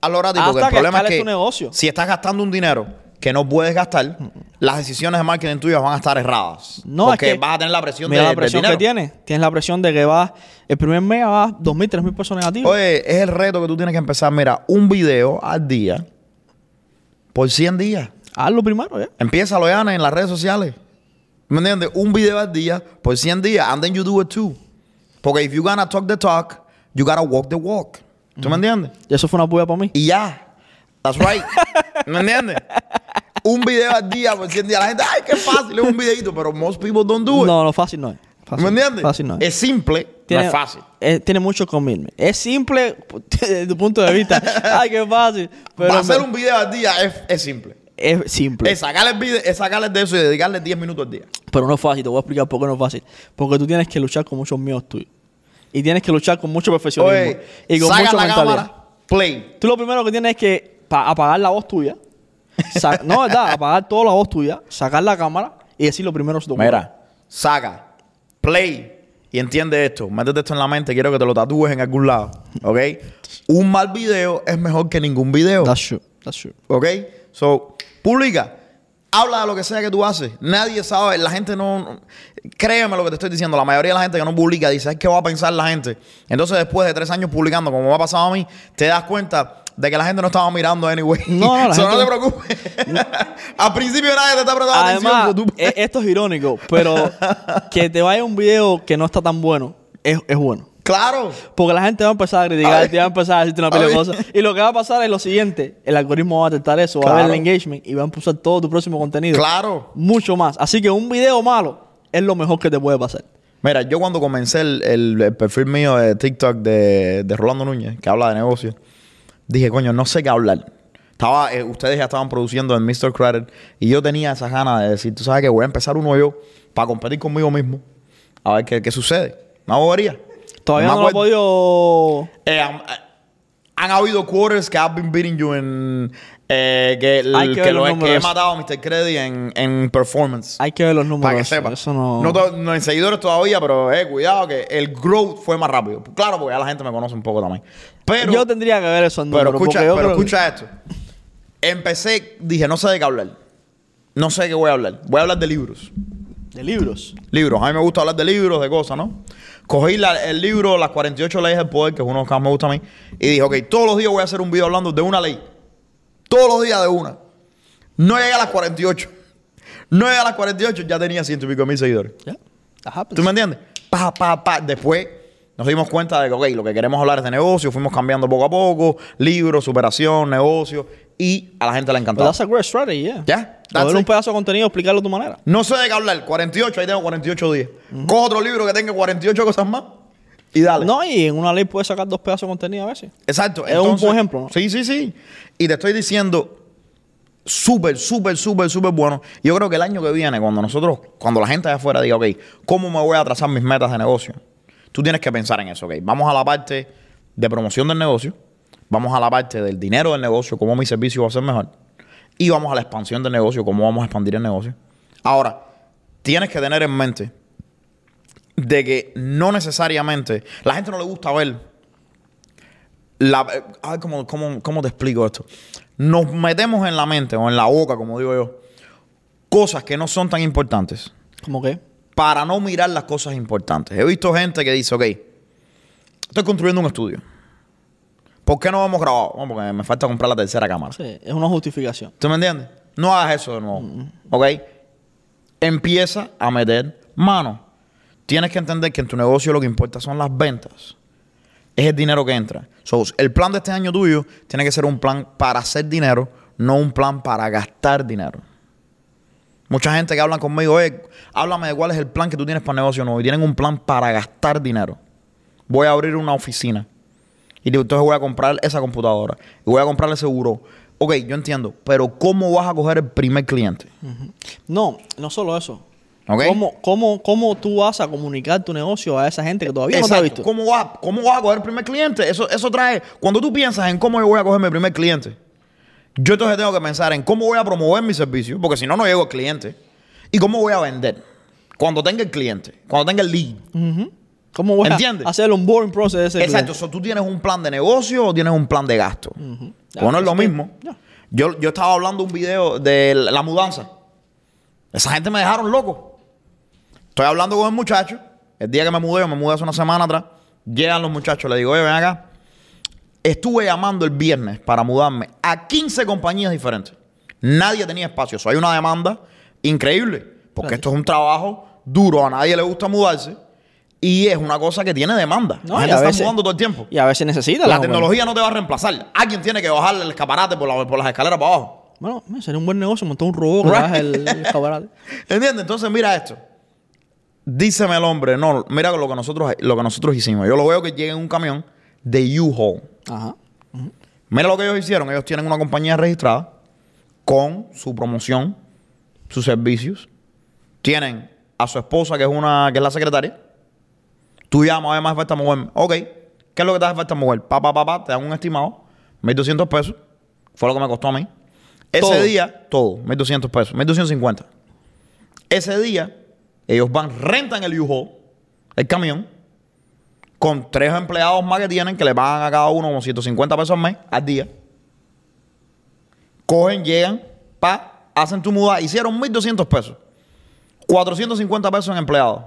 Hazlo gratis Hasta porque el problema es que tu negocio. si estás gastando un dinero que no puedes gastar, las decisiones de marketing tuyas van a estar erradas. No, porque es que vas a tener la presión Mira de, la presión que tienes. Tienes la presión de que vas, el primer mes vas 2.000, 3.000 pesos negativos. Oye, es el reto que tú tienes que empezar. Mira, un video al día por 100 días. Hazlo primero, ¿ya? Empieza ya en las redes sociales. ¿Me entiendes? Un video al día por 100 días. And then you do it too. Porque if you gonna talk the talk, you gotta walk the walk. ¿Tú me entiendes? Y eso fue una puya para mí. Y ya. That's right. <laughs> ¿Me entiendes? Un video al día por 100 días. La gente, ay, qué fácil, es un videito. Pero most people don't do it. No, no, fácil no es. Fácil, ¿Me entiendes? Fácil no es. Es simple, no es fácil. eh, tiene mucho commitment. Es simple <laughs> desde tu punto de vista. <laughs> Ay, qué fácil. Pero Para hacer me- un video al día es, es simple. es simple. Es sacarle, el video, es sacarle de eso y dedicarle 10 minutos al día. Pero no es fácil, te voy a explicar por qué no es fácil. Porque tú tienes que luchar con muchos miedos tuyos. Y tienes que luchar con mucho perfeccionismo. Oye, y con mucha la mentalidad. cámara, play. Tú lo primero que tienes es que pa- apagar la voz tuya. <laughs> No, ¿verdad? Apagar toda la voz tuya, sacar la cámara y decir lo primero. Mira, saca, play y entiende esto. Métete esto en la mente. Quiero que te lo tatúes en algún lado. ¿Ok? Un mal video es mejor que ningún video. That's true. That's true. ¿Ok? So, publica. Habla de lo que sea que tú haces. Nadie sabe. La gente no, Créeme lo que te estoy diciendo. La mayoría de la gente que no publica dice, "Ay, ¿qué va a pensar la gente? Entonces, después de tres años publicando, como me ha pasado a mí, te das cuenta de que la gente no estaba mirando anyway. No, no, la <laughs> So, gente- no te preocupes. <laughs> Al principio nadie te está prestando Además, atención. tú- e- esto es irónico, pero <laughs> que te vaya un video que no está tan bueno es, es bueno. Claro. Porque la gente va a empezar a A criticar, ver. te va a empezar a decirte una pila A de cosas. Y lo que va a pasar es lo siguiente: el algoritmo va a detectar eso, va a ver el engagement y va a impulsar todo tu próximo contenido. Claro. Mucho más. Así que un video malo es lo mejor que te puede pasar. Mira, yo cuando comencé el, el- el perfil mío de TikTok de, de Rolando Núñez, que habla de negocios, dije, coño, no sé qué hablar. Estaba, eh, ustedes ya estaban produciendo en Mr. Credit y yo tenía esa ganas de decir, tú sabes que voy a empezar uno yo para competir conmigo mismo. A ver qué, qué sucede. Una bobería. Todavía me no, lo he podido. Eh, han, han habido quarters que I've been beating you en, Eh, que el- Hay que que, ver lo he, que he números. matado a Mr. Credit en, en performance. Hay que ver los números. Para que sepa. Eso no... No, to- no en seguidores todavía, pero eh, cuidado que el growth fue más rápido. Claro, porque ya la gente me conoce un poco también. Pero, yo tendría que ver esos números. pero escucha, porque yo pero creo que- escucha esto. Empecé, dije, no sé de qué hablar. No sé de qué voy a hablar. Voy a hablar de libros. De libros. Libros. A mí me gusta hablar de libros, de cosas, ¿no? Cogí la- el libro Las 48 leyes del poder, que es uno de los que más me gusta a mí, y dije, ok, todos los días voy a hacer un video hablando de una ley. Todos los días de una. No llegué a las 48. No llegué a las 48, ya tenía ciento y pico mil seguidores. Happens. ¿Tú me entiendes? Pa, pa, pa. Después nos dimos cuenta de que, ok, lo que queremos hablar es de negocio. Fuimos cambiando poco a poco. Libros, superación, negocio. Y a la gente le But encantó. that's a great strategy, yeah. Ya, Coger un pedazo de contenido explicarlo a tu manera. No sé de qué hablar. 48, ahí tengo 48 días. Cojo otro libro que tenga 48 cosas más. Y dale. No, y en una ley puedes sacar dos pedazos de contenido a veces. Exacto. Es un buen ejemplo, ¿no? Sí, sí, sí. Y te estoy diciendo, súper, súper, súper, súper bueno. Yo creo que el año que viene, cuando nosotros, cuando la gente de afuera diga, ok, ¿cómo me voy a trazar mis metas de negocio? Tú tienes que pensar en eso, ok. Vamos a la parte de promoción del negocio. Vamos a la parte del dinero del negocio, cómo mi servicio va a ser mejor. Y vamos a la expansión del negocio, cómo vamos a expandir el negocio. Ahora, tienes que tener en mente de que no necesariamente, la gente no le gusta ver la, eh, ay, ¿cómo, cómo, cómo te explico esto? Nos metemos en la mente o en la boca, como digo yo, cosas que no son tan importantes ¿Cómo que? para no mirar las cosas importantes. He visto gente que dice, ok, estoy construyendo un estudio. ¿Por qué no hemos grabado? Bueno, porque me falta comprar la tercera cámara. Sí, es una justificación. ¿Tú me entiendes? No hagas eso de nuevo. ¿Ok? Empieza a meter mano. Tienes que entender que en tu negocio lo que importa son las ventas. Es el dinero que entra. El plan de este año tuyo tiene que ser un plan para hacer dinero, no un plan para gastar dinero. Mucha gente que habla conmigo, eh, háblame de cuál es el plan que tú tienes para el negocio nuevo. Y tienen un plan para gastar dinero. Voy a abrir una oficina. Y digo, entonces voy a comprar esa computadora. Y voy a comprar ese seguro. Ok, yo entiendo. Pero ¿cómo vas a coger el primer cliente? No, no solo eso. ¿Cómo, cómo, ¿Cómo tú vas a comunicar tu negocio a esa gente que todavía no te ha visto? ¿Cómo vas, ¿Cómo vas a coger el primer cliente? Eso, eso trae... Cuando tú piensas en cómo yo voy a coger mi primer cliente, yo entonces tengo que pensar en cómo voy a promover mi servicio, porque si no, no llego al cliente. Y cómo voy a vender. Cuando tenga el cliente, cuando tenga el lead. ¿Cómo voy ¿Entiendes? a hacer el onboarding process de ese Exacto. So, ¿Tú tienes un plan de negocio o tienes un plan de gasto? Ya, Bueno, es lo que- mismo. ya. Yo, yo estaba hablando un video de la mudanza. Esa gente me dejaron loco. Estoy hablando con el muchacho. El día que me mudé, yo me mudé hace una semana atrás. Llegan los muchachos, le digo, oye, ven acá. Estuve llamando el viernes para mudarme a 15 compañías diferentes. Nadie tenía espacio. So, hay una demanda increíble. Porque Claro. esto es un trabajo duro. A nadie le gusta mudarse. Y es una cosa que tiene demanda. No, la gente está veces- mudando todo el tiempo. Y a veces necesita La tecnología no te va a reemplazar. Alguien tiene que bajarle el escaparate por, la- por las escaleras para abajo. Bueno, sería un buen negocio montar un robot que Right. el, el cabarate. <laughs> ¿Entiendes? Entonces, mira esto. Díceme el hombre, no, mira lo que nosotros, lo que nosotros hicimos. Yo lo veo que llega en un camión de U-Haul. Ajá. Mira lo que ellos hicieron. Ellos tienen una compañía registrada con su promoción, sus servicios. Tienen a su esposa, que es una, que es la secretaria. Tú llamas, además hace falta moverme. Ok, ¿qué es lo que te hace falta mover? Pa, pa, pa, pa, te dan un estimado, 1.200 pesos. Fue lo que me costó a mí. Ese Todo. día, todo, 1.200 pesos, 1.250. Ese día, ellos van, rentan el U-Haul, el camión, con tres empleados más que tienen, que le pagan a cada uno como 150 pesos al mes, al día. Cogen, llegan, pa, hacen tu muda, hicieron 1.200 pesos. 450 pesos en empleados.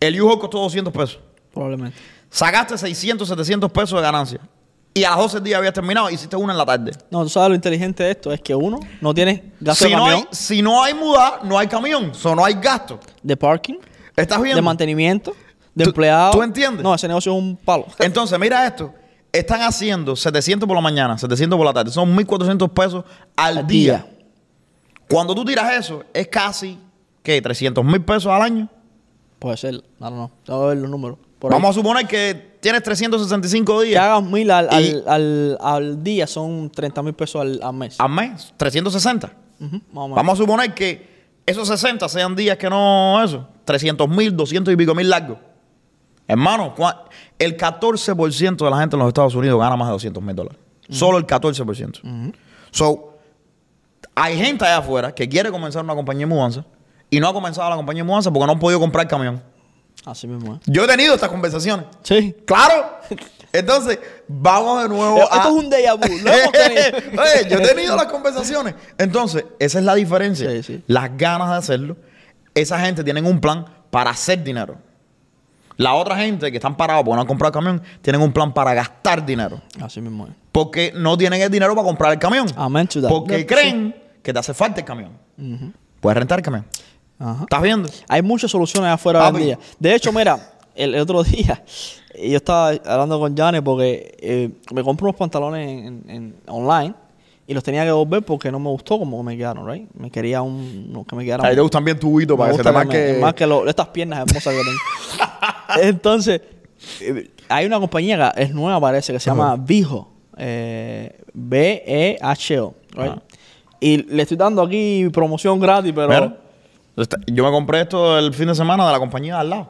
El U-Haul costó 200 pesos. Probablemente. Sacaste 600, 700 pesos de ganancia. Y a las 12 días habías terminado, hiciste una en la tarde. No, tú sabes lo inteligente de esto es que uno no tiene gasto Si de no, camión, hay, si no hay muda, no hay camión. O no hay gasto. de parking, ¿Estás viendo? de mantenimiento, de ¿Tú- empleado. tú entiendes? No, ese negocio es un palo. <laughs> Entonces, mira esto. Están haciendo 700 por la mañana, 700 por la tarde. Son 1.400 pesos al, Al día. día. Cuando tú tiras eso, es casi, ¿qué? 300 mil pesos al año. Puede ser. No, no, no. Tengo que ver los números. Por ahí. Vamos a suponer que tienes 365 que días hagas mil al, al, al, al día son 30 mil pesos al, al mes. al mes. 360. Ujú, más o menos. Vamos a suponer que esos 60 sean días que no eso. 300 mil, 200 y pico mil largos. Hermano, el 14% de la gente en los Estados Unidos gana más de 200 mil dólares. Solo el 14%. So, hay gente allá afuera que quiere comenzar una compañía de mudanza y no ha comenzado la compañía de mudanza porque no han podido comprar camión. Así mismo, ¿eh? Yo he tenido estas conversaciones. Sí. Claro. Entonces, vamos de nuevo Esto a... es un déjà vu. Lo hemos tenido. <laughs> Oye, yo he tenido las conversaciones. Entonces, esa es la diferencia. Sí, sí. Las ganas de hacerlo. Esa gente tienen un plan para hacer dinero. La otra gente que están parados porque no han comprado camión, tienen un plan para gastar dinero. Así mismo, ¿eh? Porque no tienen el dinero para comprar el camión. That. Porque creen que te hace falta el camión. Puedes rentar el camión. Ajá. ¿Estás viendo? Hay muchas soluciones afuera hoy en Papi. día. De hecho, mira, el, el otro <laughs> día yo estaba hablando con Janet porque eh, me compré unos pantalones en, en- online y los tenía que devolver porque no me gustó como me quedaron, right? Me quería un no, que me quedaran. A ti te gustan bien tubitos para que se te marque. más que lo- estas piernas hermosas que tengo. <laughs> Entonces, eh, hay una compañía que es nueva parece que se llama Vijo, eh, B-E-H-O, right? Ajá. Y le estoy dando aquí promoción gratis, pero yo me compré esto el fin de semana de la compañía de al lado.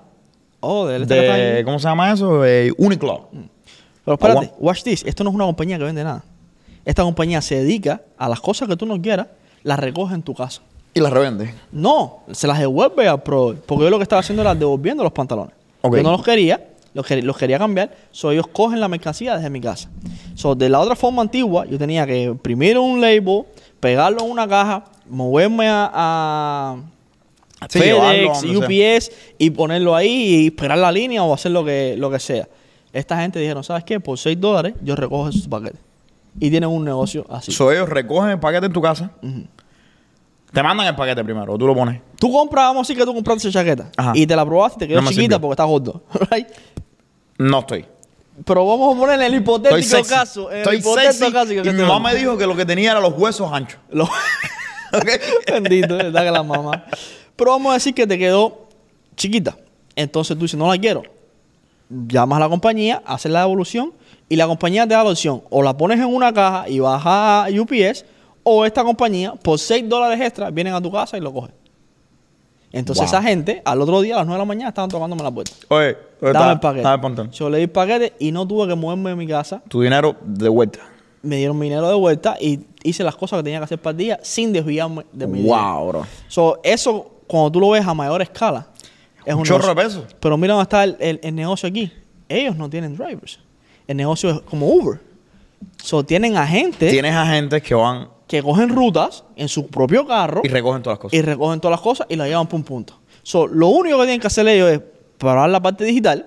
oh, de, este De. ¿Cómo se llama eso? Eh, Uniqlo. Pero espérate, watch this. Esto no es una compañía que vende nada. Esta compañía se dedica a las cosas que tú no quieras, las recoge en tu casa. Y la revende. No, se las devuelve al pro. Porque yo lo que estaba haciendo era devolviendo los pantalones. Yo no los quería, los, quer- los quería cambiar. So ellos cogen la mercancía desde mi casa. So de la otra forma antigua, yo tenía que imprimir un label, pegarlo en una caja, moverme a, a Sí, FedEx, UPS y ponerlo ahí y esperar la línea o hacer lo que, lo que sea. Esta gente dijeron, ¿sabes qué? Por 6 dólares yo recojo esos paquetes. Y tienen un negocio así. So, ellos recogen el paquete en tu casa. Te mandan el paquete primero, o tú lo pones. Tú compras, vamos a decir que tú compraste esa chaqueta Ajá. y te la probaste y te quedó No chiquita porque está gordo. <laughs> right? No estoy. Pero vamos a poner en el hipotético caso. En Estoy el hipotético sexy. caso que y mi mamá me dijo que lo que tenía era los huesos anchos. Lo- <laughs> <laughs> Bendito, ¿verdad que la mamá? Pero vamos a decir que te quedó chiquita. Entonces tú dices, no la quiero. Llamas a la compañía, haces la devolución y la compañía te da la opción. O la pones en una caja y vas a UPS, o esta compañía, por 6 dólares extra, vienen a tu casa y lo cogen. Entonces Wow. esa gente, al otro día a las 9 de la mañana, estaban tocándome la puerta. Oye, oye, Dame el paquete. de pantalón. Yo le di el paquete y no tuve que moverme de mi casa. Tu dinero de vuelta. Me dieron mi dinero de vuelta y hice las cosas que tenía que hacer para el día sin desviarme de mi dinero. Wow, bro. So, eso, cuando tú lo ves a mayor escala, es un, Un chorro de peso. Pero mira dónde está el, el- el negocio aquí. Ellos no tienen drivers. El negocio es como Uber. So, tienen agentes Tienes agentes que van que cogen rutas en su propio carro y recogen todas las cosas. y recogen todas las cosas y las llevan por un punto. So, lo único que tienen que hacer ellos es parar la parte digital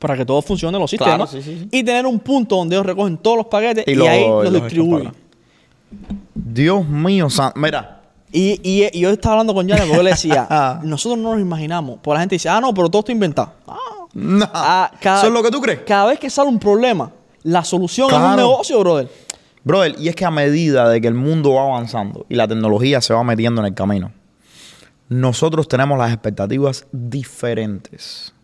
para que todo funcione en los Claro, sistemas sí, sí, sí. y tener un punto donde ellos recogen todos los paquetes y, Y lo- ahí los los distribuyen. Dios mío, san- mira. Y, y, y yo estaba hablando con Janet porque yo le decía, <laughs> nosotros no nos imaginamos. Por la gente dice, ah, no, pero todo está inventado. Ah, No. ah, cada- ¿Eso es lo que tú crees? Cada vez que sale un problema, la solución es un negocio, brother. Brother, y es que a medida de que el mundo va avanzando y la tecnología se va metiendo en el camino, nosotros tenemos las expectativas diferentes.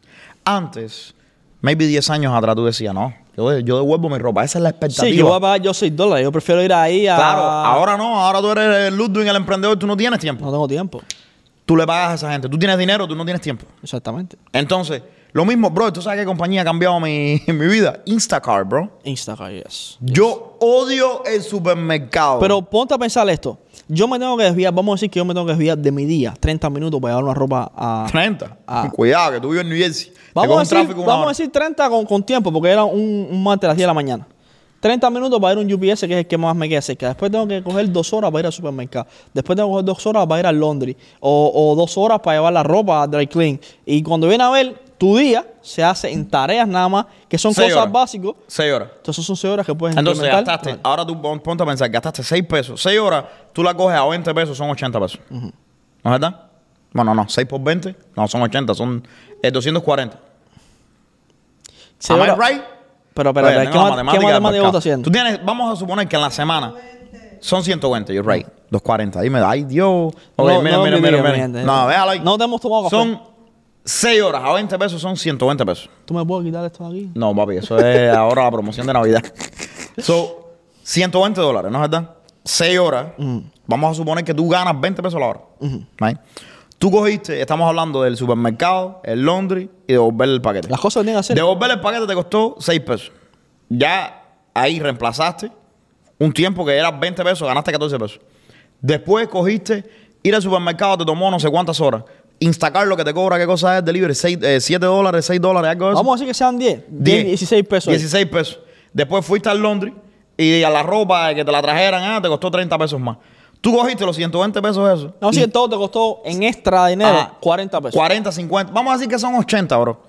Antes, maybe 10 años atrás tú decías, no, yo, yo devuelvo mi ropa. Esa es la expectativa. Sí, yo voy a pagar yo 6 dólares. Yo prefiero ir ahí a... Claro, ahora no, ahora tú eres el Ludwig, el emprendedor, tú no tienes tiempo. No tengo tiempo. Tú le pagas a esa gente. Tú tienes dinero, tú no tienes tiempo. Exactamente. Entonces, lo mismo, bro, ¿tú sabes qué compañía ha cambiado mi, <laughs> mi vida? Instacart, bro. Instagram, yes. Yo odio el supermercado. Pero ponte a pensar esto. Yo me tengo que desviar, vamos a decir que yo me tengo que desviar de mi día, 30 minutos para llevar una ropa a... 30. Ah. Cuidado, que tú vives en New Jersey. Vamos, a decir, vamos a decir 30 con, con tiempo, porque era un, un martes a las 10 de la mañana. 30 minutos para ir a un UPS, que es el que más me queda cerca. Después tengo que coger dos horas para ir al supermercado. Después tengo que coger dos horas para ir al laundry. O, o dos horas para llevar la ropa a dry clean. Y cuando viene a ver, tu día se hace en tareas nada más, que son Seis cosas horas. básicas. 6 horas. Entonces son 6 horas que puedes Entonces implementar. gastaste, ahora tú pon- ponte a pensar, gastaste 6 pesos. 6 horas, tú la coges a 20 pesos, son 80 pesos. ¿No es verdad? Bueno, no, 6 por 20, no, son 80, son eh, 240. Seis Am I right? Pero, pero, Oye, ¿qué, ma- ¿qué matemática estás haciendo? Tú tienes, vamos a suponer que en la semana son 120, you're right. 240. Dime, ay Dios. Ok, No, mira, no, mira, mi mira, mira. mi gente. No, véalo ahí. No te hemos tomado café. Son 6 horas a 20 pesos, son 120 pesos. ¿Tú me puedes quitar esto de aquí? No, papi, eso es <laughs> ahora la promoción de Navidad. So, 120 dólares, ¿no es verdad? 6 horas. Vamos a suponer que tú ganas 20 pesos la hora. Right? Tú cogiste, estamos hablando del supermercado, el laundry y devolver el paquete. Las cosas que tienes que hacer. Devolver el paquete te costó 6 pesos. Ya ahí reemplazaste Un tiempo que era 20 pesos, ganaste 14 pesos. Después cogiste, ir al supermercado, te tomó no sé cuántas horas. Instacar lo que te cobra, qué cosa es, delivery, 7 dólares, 6 dólares, algo de eso. Vamos a decir que sean 10. 10, 16 pesos. ahí. 16 pesos. Después fuiste al Londres y a la ropa que te la trajeran, ah, te costó 30 pesos más. Tú cogiste los 120 pesos eso. No, si todo te costó en extra dinero Ajá. 40 pesos. 40, 50. Vamos a decir que son 80, bro.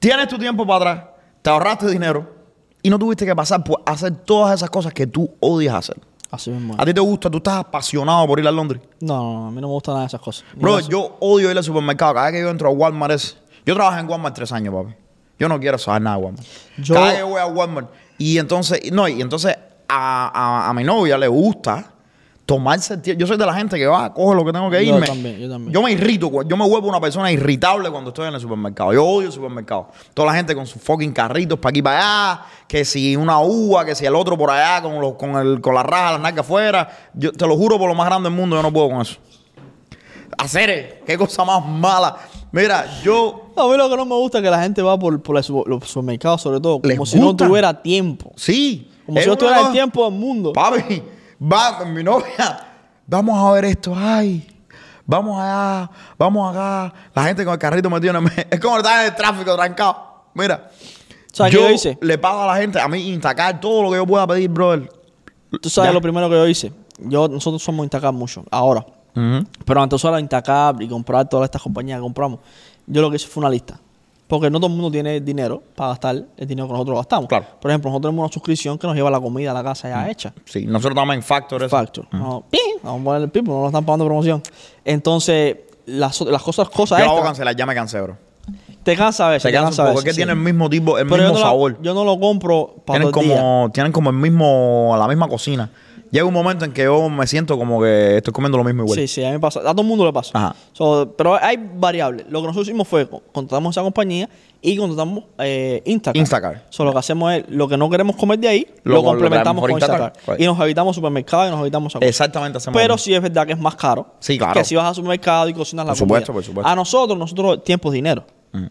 Tienes tu tiempo para atrás, te ahorraste dinero y no tuviste que pasar por hacer todas esas cosas que tú odias hacer. Así mismo. A ti te gusta, tú estás apasionado por ir a Londres. No, no, no, a mí no me gustan nada de esas cosas. Bro, yo odio ir al supermercado. Cada vez que yo entro a Walmart es... Yo trabajé en Walmart tres años, papi. Yo no quiero saber nada de Walmart. Yo- Cada vez que voy a Walmart. Y entonces... No, y entonces a, a- a mi novia le gusta tomarse el tiempo. Yo soy de la gente que va, coge lo que tengo que Yo irme. también, yo también. Yo me irrito. Yo me vuelvo una persona irritable cuando estoy en el supermercado. Yo odio el supermercado. Toda la gente con sus fucking carritos para aquí para allá. Que si una uva, que si el otro por allá con, los, con, el, con la raja, las nalgas afuera. Yo te lo juro por lo más grande del mundo, yo no puedo con eso. Hacer, qué cosa más mala. Mira, yo A mí lo que no me gusta es que la gente va por, por los supermercados, sobre todo, como ¿Les si no tuviera tiempo. Sí. Como si yo una tuviera el tiempo del mundo. Papi, va, mi novia, vamos a ver esto, ay, vamos allá, vamos acá. La gente con el carrito metido en el... <laughs> Es como estar en el tráfico trancado. Mira, ¿Sabes qué yo hice? le pago a la gente, a mí, Instacar todo lo que yo pueda pedir, brother. Tú sabes Ya. lo primero que yo hice. Yo, nosotros somos Instacap mucho, ahora. Pero antes era Instacap y comprar todas estas compañías que compramos. Yo lo que hice fue una lista. Porque no todo el mundo tiene dinero para gastar el dinero que nosotros gastamos. Claro. Por ejemplo, nosotros tenemos una suscripción que nos lleva la comida a la casa ya hecha. Sí, nosotros estamos en Factor. eso. Factor. No, ¡pi! Vamos a poner el pipo, no nos están pagando promoción. Entonces, las, las cosas, cosas Yo lo extras, cancelar, ya me cansé, bro. te cansa a veces. Te cansa cansa un poco, es veces, que sí. tiene el mismo tipo, el Pero yo mismo no, sabor. yo no lo compro para tienen día. como, tienen como el mismo, la misma cocina. Llega un momento en que yo me siento como que estoy comiendo lo mismo igual. Sí, sí, a mí me pasa. A todo el mundo le pasa. Ajá. So, pero hay variables. Lo que nosotros hicimos fue co- contratamos esa compañía y contratamos eh, Instacart. Instacart. So, lo que hacemos es lo que no queremos comer de ahí, Lo- complementamos por con Instacart. Y nos evitamos supermercados y nos evitamos esa cosa. Exactamente hacemos Pero sí es verdad que es más caro. Sí, claro. Que si vas al supermercado y cocinas la Por supuesto, comida. por supuesto. A nosotros, nosotros, tiempo es dinero.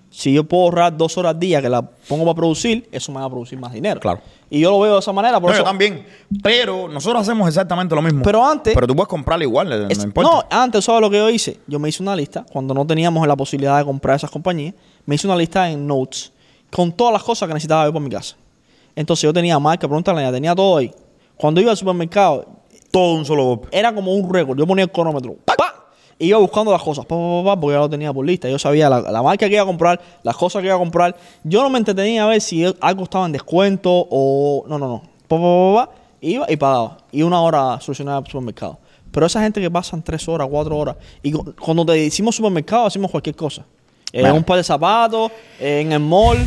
Si yo puedo ahorrar dos horas al día que la pongo para producir, eso me va a producir más dinero. Claro. Y yo lo veo de esa manera. Por No, eso, yo también. Pero nosotros hacemos exactamente lo mismo. Pero antes- Pero tú puedes comprarlo igual, no importa. no, antes, ¿sabes lo que yo hice? Yo me hice una lista, cuando no teníamos la posibilidad de comprar esas compañías, me hice una lista en Notes con todas las cosas que necesitaba yo para mi casa. Entonces yo tenía marca, pregúntale, ya tenía todo ahí. Cuando iba al supermercado, Todo un solo golpe. era como un récord. Yo ponía el cronómetro. ¡pa! Iba buscando las cosas, pa, pa, pa, pa, porque ya lo tenía por lista. Yo sabía la, la marca que iba a comprar, las cosas que iba a comprar. Yo no me entretenía a ver si algo estaba en descuento o. No, no, no. Pa, pa, pa, pa, pa. Iba y pagaba. Y una hora solucionaba el supermercado. Pero esa gente que pasan tres horas, cuatro horas. Y cu- cuando te decimos supermercado, hacemos cualquier cosa. Eh, un par de zapatos, eh, en el mall.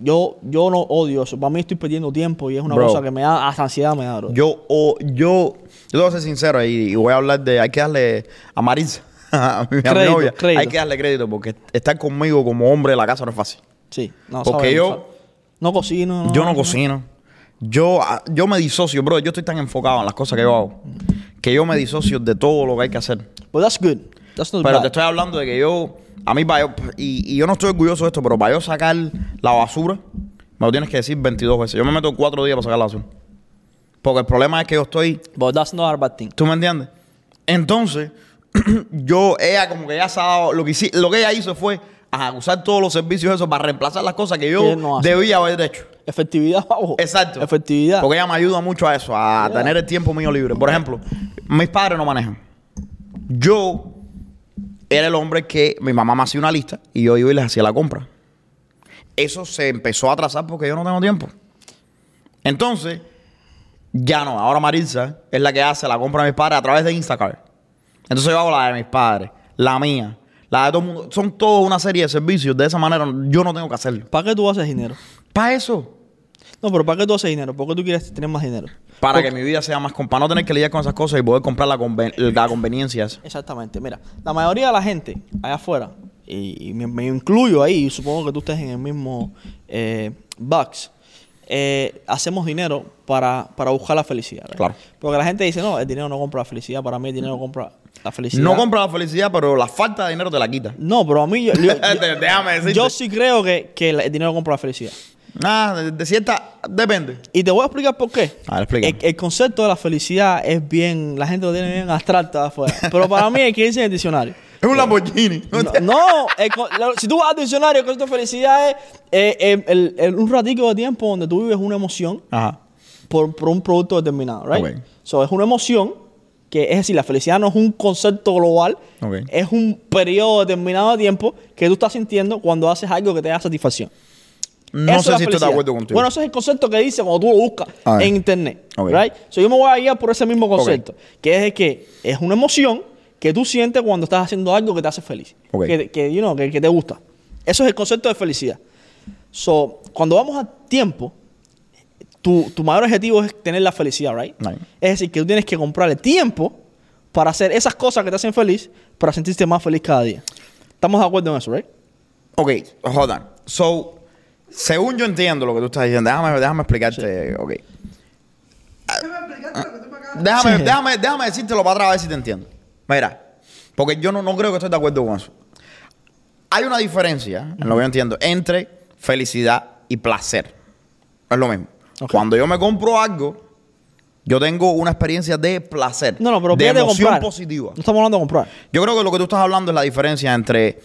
Yo, yo no odio eso. Para mí estoy perdiendo tiempo y es una Bro. cosa que me da, hasta ansiedad me da, bro. Yo, o, yo, yo te voy a ser sincero y, y voy a hablar de, hay que darle a Marisa, <laughs> a mi, a mi Crédito, novia, crédito. hay que darle crédito porque estar conmigo como hombre de la casa no es fácil. Sí, no, Porque yo-. No cocino. Yo no cocino. Yo, yo me disocio, bro. Yo estoy tan enfocado en las cosas que yo hago que yo me disocio de todo lo que hay que hacer. But that's good. That's not Pero bad. te estoy hablando de que yo, a mí, para yo, y, y yo no estoy orgulloso de esto, pero para yo sacar la basura, me lo tienes que decir 22 veces. Yo me meto cuatro días para sacar la basura. Porque el problema es que yo estoy, But that's not a bad thing. ¿tú me entiendes? Entonces, <clears throat> yo, ella como que ya se ha dado, lo que, hici- lo que ella hizo fue ajá, usar todos los servicios esos para reemplazar las cosas que yo no debía haber hecho. Efectividad, vamos. Exacto. Efectividad. Porque ella me ayuda mucho a eso, a Yeah. tener el tiempo mío libre. Por ejemplo, mis padres no manejan. Yo era el hombre que mi mamá me hacía una lista y yo iba y les hacía la compra. Eso se empezó a atrasar porque yo no tengo tiempo. Entonces, ya no. Ahora Marisa es la que hace la compra de mis padres a través de Instacart. Entonces yo hago la de mis padres, la mía, la de todo el mundo. Son toda una serie de servicios. De esa manera yo no tengo que hacerlo. ¿Para qué tú haces dinero? Para eso. No, pero ¿para qué tú haces dinero? ¿Por qué tú quieres tener más dinero? Para Porque- que mi vida sea más... Para no tener que lidiar con esas cosas y poder comprar la, conven- la conveniencia esa. Exactamente. Mira, la mayoría de la gente allá afuera, y, y me, me incluyo ahí, y supongo que tú estés en el mismo eh, box, eh, hacemos dinero para, para buscar la felicidad. Claro. Porque la gente dice, no, el dinero no compra la felicidad. Para mí el dinero compra la felicidad. No compra la felicidad, pero la falta de dinero te la quita. No, pero a mí yo, yo- <laughs> yo- Déjame decirte. yo sí creo que, que el dinero compra la felicidad. Ah, de, de cierta. Depende. Y te voy a explicar por qué. A ver. El, el concepto de la felicidad es bien, la gente lo tiene bien abstracto de afuera. <laughs> Pero para mí hay que irse en el diccionario. Es un Lamborghini. No, el si tú vas al diccionario, el concepto de felicidad es eh, el- el- un ratico de tiempo donde tú vives una emoción Ajá. por, por un producto determinado, right? So, es una emoción que, es decir, la felicidad no es un concepto global, es un periodo determinado de tiempo que tú estás sintiendo cuando haces algo que te da satisfacción. No Eso es sé la si estoy de acuerdo contigo. Bueno, ese es el concepto que dice cuando tú lo buscas A ver. en internet. Ok. Right? So, yo me voy a guiar por ese mismo concepto. Que es de que es una emoción que tú sientes cuando estás haciendo algo que te hace feliz. Que, que, you know, que, que te gusta. Eso es el concepto de felicidad. So, cuando vamos a tiempo, tu, tu mayor objetivo es tener la felicidad, right? Right. Es decir, que tú tienes que comprarle tiempo para hacer esas cosas que te hacen feliz, para sentirte más feliz cada día. ¿Estamos de acuerdo en eso, right? Ok, hold on. So, según yo entiendo lo que tú estás diciendo, déjame, déjame explicarte. Ok. Déjame, Sí. déjame, déjame decírtelo para atrás a ver si te entiendo. Mira, porque yo no, no creo que estoy de acuerdo con eso. Hay una diferencia, en lo que yo entiendo, entre felicidad y placer. Es lo mismo. Cuando yo me compro algo, yo tengo una experiencia de placer. No, no, pero de emoción positiva. No estamos hablando de comprar. Yo creo que lo que tú estás hablando es la diferencia entre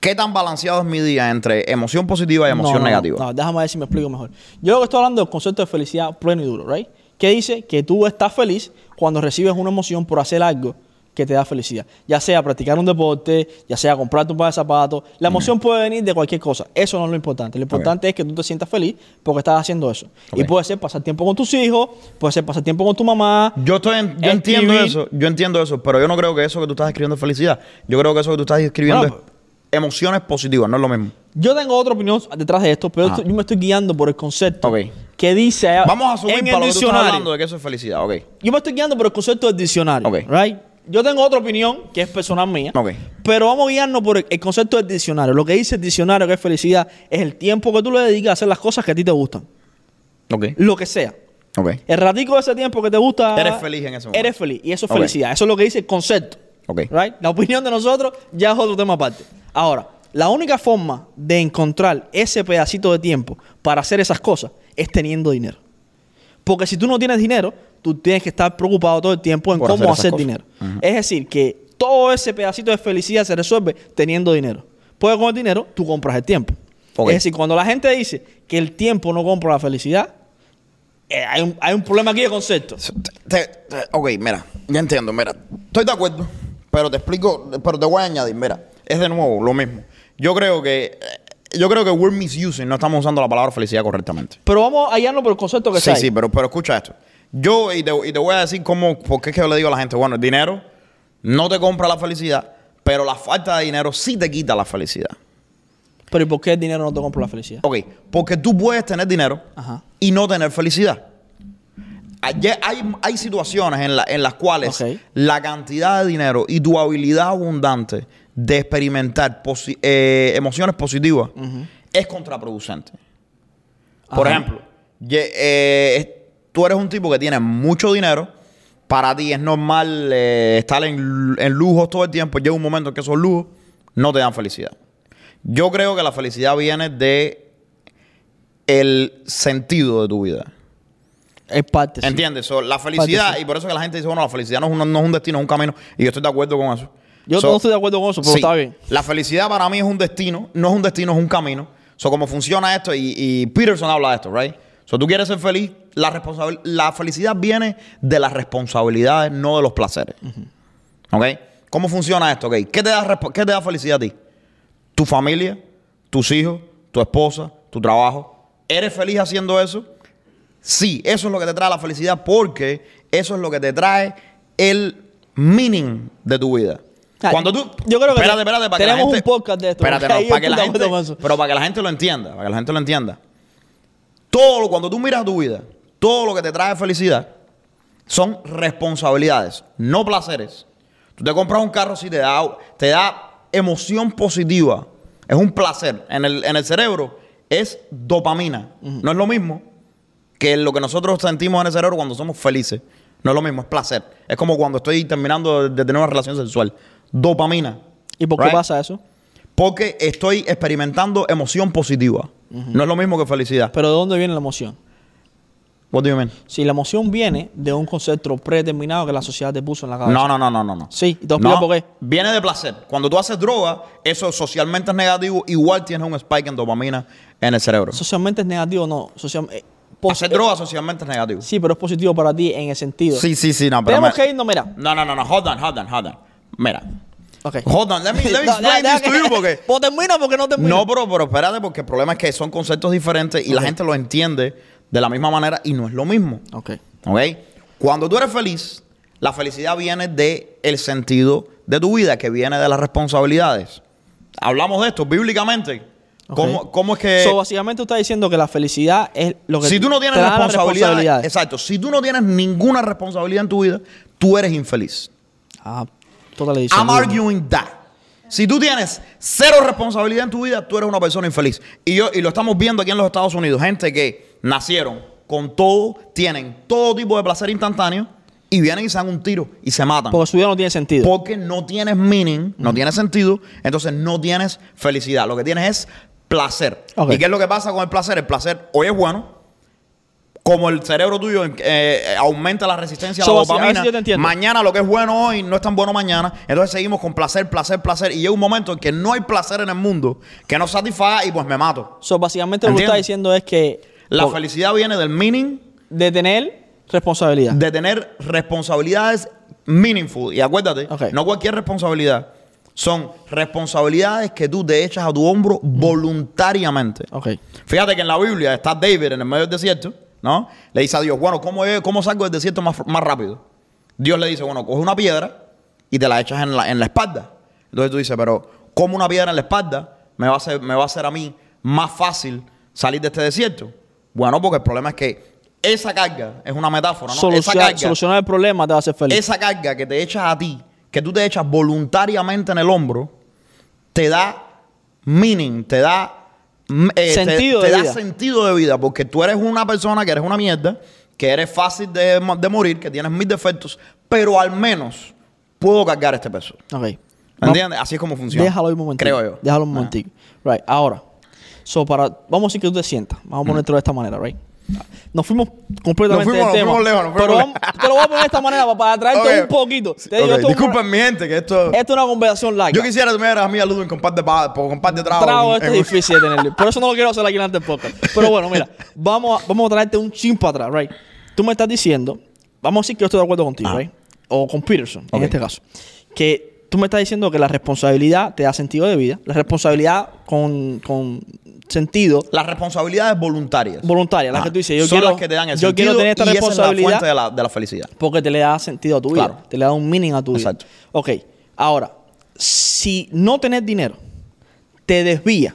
qué tan balanceado es mi día entre emoción positiva y emoción No, no, negativa. No, déjame ver si me explico mejor. Yo lo que estoy hablando del concepto de felicidad pleno y duro, ¿right? Que dice que tú estás feliz cuando recibes una emoción por hacer algo que te da felicidad. Ya sea practicar un deporte, ya sea comprarte un par de zapatos. La emoción puede venir de cualquier cosa. Eso no es lo importante. Lo importante es que tú te sientas feliz porque estás haciendo eso. Y puede ser pasar tiempo con tus hijos, puede ser pasar tiempo con tu mamá. Yo, estoy en- yo entiendo eso, yo entiendo eso, pero yo no creo que eso que tú estás escribiendo es felicidad. Yo creo que eso que tú estás escribiendo Bueno, es emociones positivas, no es lo mismo. Yo tengo otra opinión detrás de esto, pero yo me estoy guiando por el concepto que dice Vamos a asumir en para el lo que tú estás diccionario. hablando de que eso es felicidad, ok. Yo me estoy guiando por el concepto del diccionario. Right? Yo tengo otra opinión que es personal mía. Ok. Pero vamos a guiarnos por el, el concepto del diccionario. Lo que dice el diccionario que es felicidad es el tiempo que tú le dedicas a hacer las cosas que a ti te gustan. Ok. Lo que sea. Ok. El ratico de ese tiempo que te gusta. Eres feliz en ese momento. Eres feliz. Y eso es felicidad. Eso es lo que dice el concepto. Ok. Right? La opinión de nosotros ya es otro tema aparte. Ahora, la única forma de encontrar ese pedacito de tiempo para hacer esas cosas es teniendo dinero. Porque si tú no tienes dinero, tú tienes que estar preocupado todo el tiempo en Por cómo hacer dinero. Es decir, que todo ese pedacito de felicidad se resuelve teniendo dinero. Pues con el dinero tú compras el tiempo. Es decir, cuando la gente dice que el tiempo no compra la felicidad, eh, hay, un, hay un problema aquí de concepto. Ok, mira, ya entiendo, mira. Estoy de acuerdo, pero te explico, pero te voy a añadir, mira, es de nuevo lo mismo. Yo creo que, eh, yo creo que we're misusing, no estamos usando la palabra felicidad correctamente. Pero vamos a hallarnos por el concepto que Sí, está ahí. sí, pero, pero escucha esto. Yo, y te, y te voy a decir cómo, por qué es que yo le digo a la gente, bueno, el dinero no te compra la felicidad, pero la falta de dinero sí te quita la felicidad. Pero ¿y por qué el dinero no te compra la felicidad? Ok, porque tú puedes tener dinero Ajá. y no tener felicidad. Hay, hay situaciones en, la- en las cuales la cantidad de dinero y tu habilidad abundante de experimentar posi- eh, emociones positivas es contraproducente. Por ejemplo, eh, tú eres un tipo que tiene mucho dinero, para ti es normal eh, estar en, en lujos todo el tiempo, llega un momento en que esos lujos no te dan felicidad. Yo creo que la felicidad viene de el sentido de tu vida. Es parte. sí. ¿Entiendes? So, la felicidad, Parte, sí. y por eso que la gente dice, bueno, la felicidad no es, un, no es un destino, es un camino. Y yo estoy de acuerdo con eso. Yo So, no estoy de acuerdo con eso, pero sí, está bien. La felicidad para mí es un destino, no es un destino, es un camino. So, como funciona esto, y, y Peterson habla de esto, right? So, tú quieres ser feliz, la, responsabil- la felicidad viene de las responsabilidades, no de los placeres. ¿Ok? ¿Cómo funciona esto? ok? ¿Qué, te da, ¿Qué te da felicidad a ti? Tu familia, tus hijos, tu esposa, tu trabajo. ¿Eres feliz haciendo eso? Sí, eso es lo que te trae la felicidad porque eso es lo que te trae el meaning de tu vida. Cuando tú. yo creo que espérate, te- espérate, para que la tenemos gente- un podcast de esto, Espérate, no, para que la gente. Pero para que la gente lo entienda, para que la gente lo entienda. Todo lo, cuando tú miras tu vida, todo lo que te trae felicidad son responsabilidades, no placeres. Tú te compras un carro si te da, te da emoción positiva. Es un placer. En el, en el cerebro es dopamina. No es lo mismo que lo que nosotros sentimos en el cerebro cuando somos felices. No es lo mismo, es placer. Es como cuando estoy terminando de, de tener una relación sexual. Dopamina. ¿Y por qué Right? pasa eso? Porque estoy experimentando emoción positiva. No es lo mismo que felicidad. Pero ¿de dónde viene la emoción? What do you mean? Si la emoción viene de un concepto predeterminado que la sociedad te puso en la cabeza. No, no, no, no, no. no. Sí, te No, por qué. Viene de placer. Cuando tú haces droga, eso socialmente es negativo. Igual tienes un spike en dopamina en el cerebro. Socialmente es negativo, no. Social, eh, Hacer droga socialmente es negativo. Sí, pero es positivo para ti en el sentido. Sí, sí, sí, no, pero Tenemos me- que irnos, mira. No, no, no, no. Hold on, hold on, hold on. Mira. Ok. Hold on. Let me, let me <laughs> No, explain this to you que- porque... <laughs> Pues termina porque no termina. No, pero, pero espérate, porque el problema es que son conceptos diferentes y la gente lo entiende de la misma manera y no es lo mismo. Ok. ¿Ok? Cuando tú eres feliz, la felicidad viene de el sentido de tu vida, que viene de las responsabilidades. Hablamos de esto bíblicamente. ¿Cómo, cómo es que... So, básicamente tú estás diciendo que la felicidad es lo que si tú no tienes responsabilidad, exacto, si tú no tienes ninguna responsabilidad en tu vida, tú eres infeliz. Ah, totally I'm disagree. arguing that. Si tú tienes cero responsabilidad en tu vida, tú eres una persona infeliz. Y, yo, y lo estamos viendo aquí en los Estados Unidos. Gente que nacieron con todo, tienen todo tipo de placer instantáneo y vienen y se dan un tiro y se matan. Porque su vida no tiene sentido. Porque no tienes meaning, no tienes sentido, entonces no tienes felicidad. Lo que tienes es placer. ¿Y qué es lo que pasa con el placer? El placer hoy es bueno. Como el cerebro tuyo eh, aumenta la resistencia a So, la a dopamina, mañana lo que es bueno hoy no es tan bueno mañana. Entonces seguimos con placer, placer, placer. Y llega un momento en que no hay placer en el mundo que no satisfaga y pues me mato. So, básicamente lo que estás diciendo es que La felicidad viene del meaning de tener responsabilidad. de tener responsabilidades meaningful. Y acuérdate, no cualquier responsabilidad. Son responsabilidades que tú te echas a tu hombro voluntariamente. ok. Fíjate que en la Biblia está David en el medio del desierto, ¿no? Le dice a Dios, bueno, ¿cómo, cómo salgo del desierto más, más rápido? Dios le dice, bueno, coge una piedra y te la echas en la, en la espalda. Entonces tú dices, pero ¿cómo una piedra en la espalda me va, a hacer, me va a hacer a mí más fácil salir de este desierto? Bueno, porque el problema es que esa carga es una metáfora, ¿no? esa Solucionar, carga, solucionar el problema te va a hacer feliz. esa carga que te echas a ti, que tú te echas voluntariamente en el hombro, te da meaning, te da eh, te- Sentido te, de da vida. sentido de vida, porque tú eres una persona que eres una mierda, que eres fácil de, de morir, que tienes mil defectos, pero al menos puedo cargar este peso. Ok. ¿Me entiendes? Así es como funciona. Déjalo un momentito. Creo yo. Déjalo un Ah. momentito. Right, ahora. So, para, vamos a decir que tú te sientas. Vamos a ponértelo de esta manera, right? Nos fuimos completamente Nos fuimos- del tema. nos lejos, nos pero vamos- te lo voy a poner de esta manera para, para traerte un poquito. Te esto, Disculpen mi gente, que esto... esto es una conversación larga. Yo quisiera que tú me dieras a mí a Ludwig con par de, con par de. Trago, esto es difícil de tenerlo. Por eso no lo quiero hacer aquí en el podcast. Pero bueno, mira, <laughs> vamos a, vamos a traerte un chin para atrás, right? Tú me estás diciendo, vamos a decir que yo estoy de acuerdo contigo, Ajá. right? O con Peterson, en este caso. Que tú me estás diciendo que la responsabilidad te da sentido de vida. La responsabilidad con, con sentido Las responsabilidades voluntarias. voluntaria, las que tú dices, yo Son quiero, las que te dan el yo sentido quiero tener esta y esa es la responsabilidad fuente de la, de la felicidad. porque te le da sentido a tu vida, Claro. te le da un meaning a tu vida. Exacto. Ok, ahora, si no tener dinero te desvía,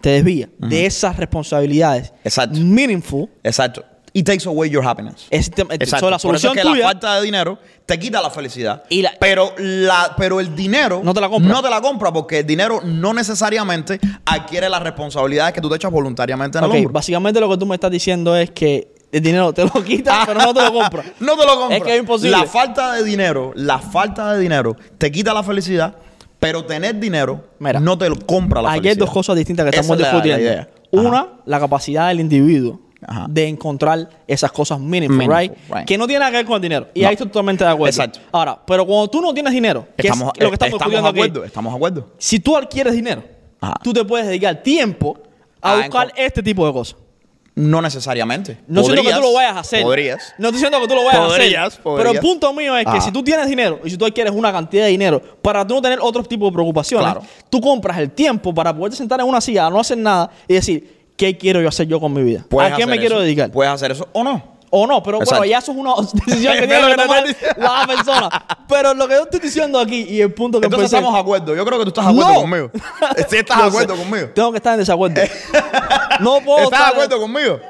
te desvía de esas responsabilidades Exacto. meaningful, Exacto. It takes away your happiness. es tem- Exacto. so, la Por eso solución es que tuya la falta de dinero te quita la felicidad. Y la- pero, la, pero el dinero No te la compra. No te la compra porque el dinero no necesariamente adquiere las responsabilidades que tú te echas voluntariamente en Ok, el hombro. básicamente lo que tú me estás diciendo es que el dinero te lo quita, <laughs> pero no te lo compra. <laughs> No te lo compra. Es que es imposible. La falta de dinero, la falta de dinero te quita la felicidad, pero tener dinero Mira, no te lo compra la Aquí felicidad. hay dos cosas distintas que Esa estamos la- discutiendo. la. Una, la capacidad del individuo Ajá. de encontrar esas cosas meaningful, Meaningful, right? right. Que no tiene nada que ver con el dinero. Y No. ahí estoy totalmente de acuerdo. Exacto. Ahora, pero cuando tú no tienes dinero, que Estamos, es lo que estamos estamos de aquí, acuerdo, estamos de acuerdo. si tú adquieres dinero, Ajá. tú te puedes dedicar tiempo a Ah, buscar este tipo de cosas. No necesariamente. No diciendo que tú lo vayas a hacer. Podrías. No estoy diciendo que tú lo vayas a hacer. podrías. Pero el punto mío es que Ajá. si tú tienes dinero y si tú adquieres una cantidad de dinero para tú no tener otro tipo de preocupaciones, Claro. tú compras el tiempo para poderte sentar en una silla, no hacer nada y decir, ¿qué quiero yo hacer yo con mi vida? ¿A qué me quiero dedicar? Puedes hacer eso o no. O no, pero Exacto. bueno, ya eso es una <laughs> decisión que <laughs> tiene que tomar la persona. Pero lo que yo estoy diciendo aquí y el punto que Entonces empecé- estamos de acuerdo. Yo creo que tú estás de acuerdo No. conmigo. <laughs> Sí estás de acuerdo conmigo. Tengo que estar en desacuerdo. no puedo ¿Estás de acuerdo conmigo?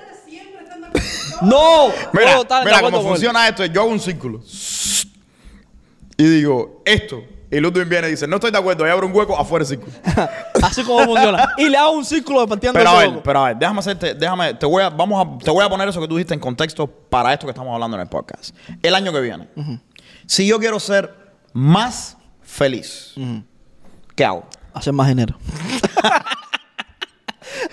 No, Mira, puedo estar en mira desacuerdo cómo funciona esto. Yo hago un círculo. Y digo, esto. Y Ludwig viene y dice, no estoy de acuerdo. Y abro un hueco afuera del círculo. <laughs> Así como funciona. Y le hago un círculo de partiendo Pero a ver, pero a ver, déjame hacerte, déjame, te voy a, vamos a, te voy a poner eso que tú dijiste en contexto para esto que estamos hablando en el podcast. El año que viene. Si yo quiero ser más feliz, ¿qué hago? Hacer más dinero. <laughs>